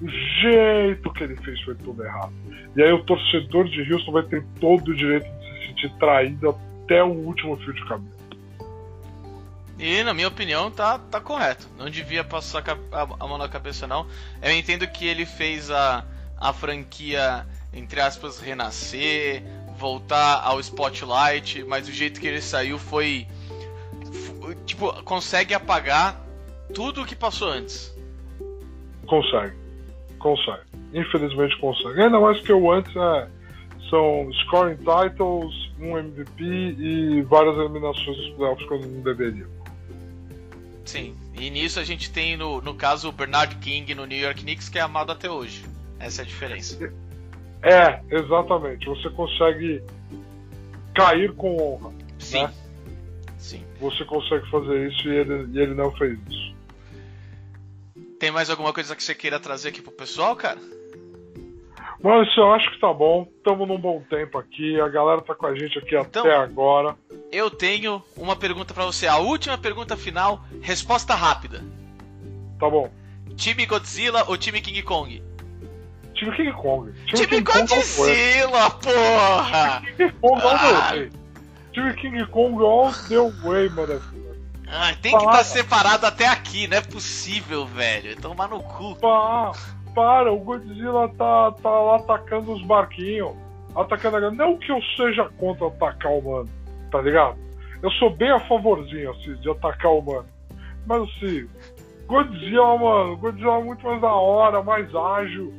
O jeito que ele fez foi tudo errado. E aí o torcedor de Houston vai ter todo o direito de se sentir traído até o último fio de cabelo. E na minha opinião tá, tá correto. Não devia passar a, mão na cabeça não. Eu entendo que ele fez a, a franquia, entre aspas, renascer, voltar ao spotlight, mas o jeito que ele saiu foi. Tipo, consegue apagar tudo o que passou antes. Consegue. Consegue. Infelizmente consegue. Ainda mais que o antes é, são scoring titles, um MVP e várias eliminações dos playoffs quando não deveria. Sim. E nisso a gente tem, no, no caso, o Bernard King no New York Knicks, que é amado até hoje. Essa é a diferença. É, exatamente. Você consegue cair com honra. Sim. Né? Sim. Você consegue fazer isso e ele, e ele não fez isso. Tem mais alguma coisa que você queira trazer aqui pro pessoal, cara? Mas eu acho que tá bom. Estamos num bom tempo aqui. A galera tá com a gente aqui então, até agora. Eu tenho uma pergunta para você. A última pergunta final, resposta rápida. Tá bom. Time Godzilla ou time King Kong? Time King Kong. Time, time King Godzilla, Kong porra! Time King Kong all the way. Time King Kong all the way, motherfucker. Ah, tem que estar tá separado até aqui, não é possível, velho. Tomar no cu. Para, o Godzilla tá, tá lá atacando os barquinhos, atacando a Não que eu seja contra atacar o humano, tá ligado? Eu sou bem a favorzinho, assim, de atacar o humano. Mas assim, Godzilla, mano, Godzilla é muito mais da hora, mais ágil,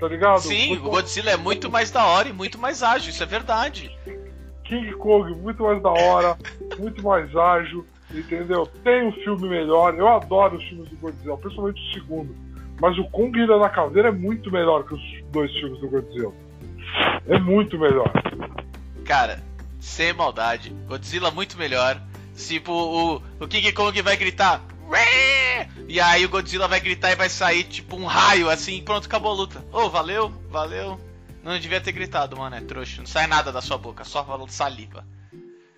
tá ligado? Sim, muito o Godzilla é muito mais da hora e muito mais ágil, isso é verdade. King Kong, muito mais da hora, muito mais ágil, entendeu? Tem um filme melhor, eu adoro os filmes do Godzilla, principalmente o segundo mas o Kong Ilha da Caveira é muito melhor que os dois filmes do Godzilla. É muito melhor. Cara, sem maldade. Godzilla muito melhor. Tipo, o, o King Kong vai gritar. E aí o Godzilla vai gritar e vai sair tipo um raio assim, pronto, acabou a luta. Oh, valeu, valeu. Não devia ter gritado, mano, é trouxa. Não sai nada da sua boca, só saliva.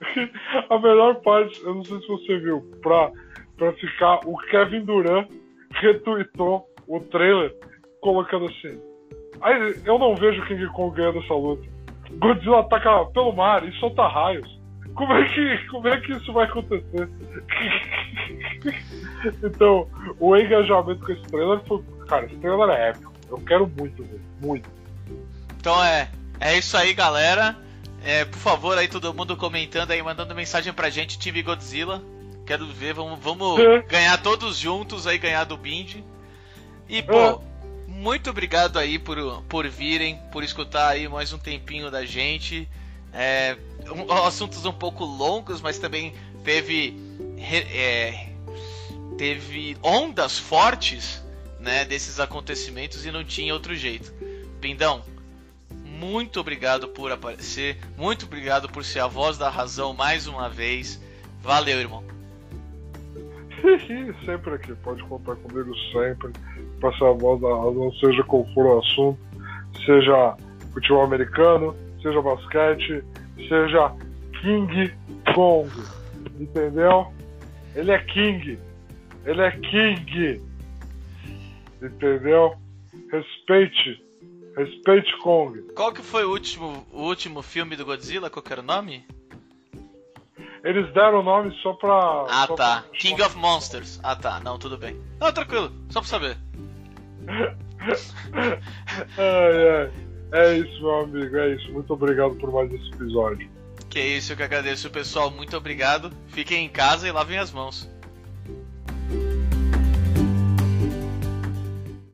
a melhor parte, eu não sei se você viu, pra, pra ficar, o Kevin Durant retweetou o trailer colocando assim. Aí eu não vejo King Kong ganhando essa luta. Godzilla ataca pelo mar e solta raios. Como é que, como é que isso vai acontecer? então, o engajamento com esse trailer foi. Cara, esse trailer é épico. Eu quero muito. Muito. Então é. É isso aí, galera. É, por favor, aí todo mundo comentando aí, mandando mensagem pra gente, TV Godzilla. Quero ver, vamos, vamos é. ganhar todos juntos aí, ganhar do Bind. E, pô, muito obrigado aí por, por virem, por escutar aí mais um tempinho da gente. É, um, assuntos um pouco longos, mas também teve é, teve ondas fortes né, desses acontecimentos e não tinha outro jeito. Bindão, muito obrigado por aparecer, muito obrigado por ser a voz da razão mais uma vez. Valeu, irmão. Sempre aqui, pode contar comigo sempre passar a voz da razão, seja qual for o assunto, seja futebol americano, seja basquete, seja King Kong, entendeu? Ele é King, ele é King, entendeu? Respeite, respeite Kong. Qual que foi o último, o último filme do Godzilla? Qual era o nome? Eles deram o nome só pra. Ah só tá. Pra... King of Monsters. Ah tá, não, tudo bem. Não, tranquilo, só pra saber. ai, ai. É isso, meu amigo, é isso. Muito obrigado por mais esse episódio. Que isso, eu que agradeço, pessoal. Muito obrigado. Fiquem em casa e lavem as mãos.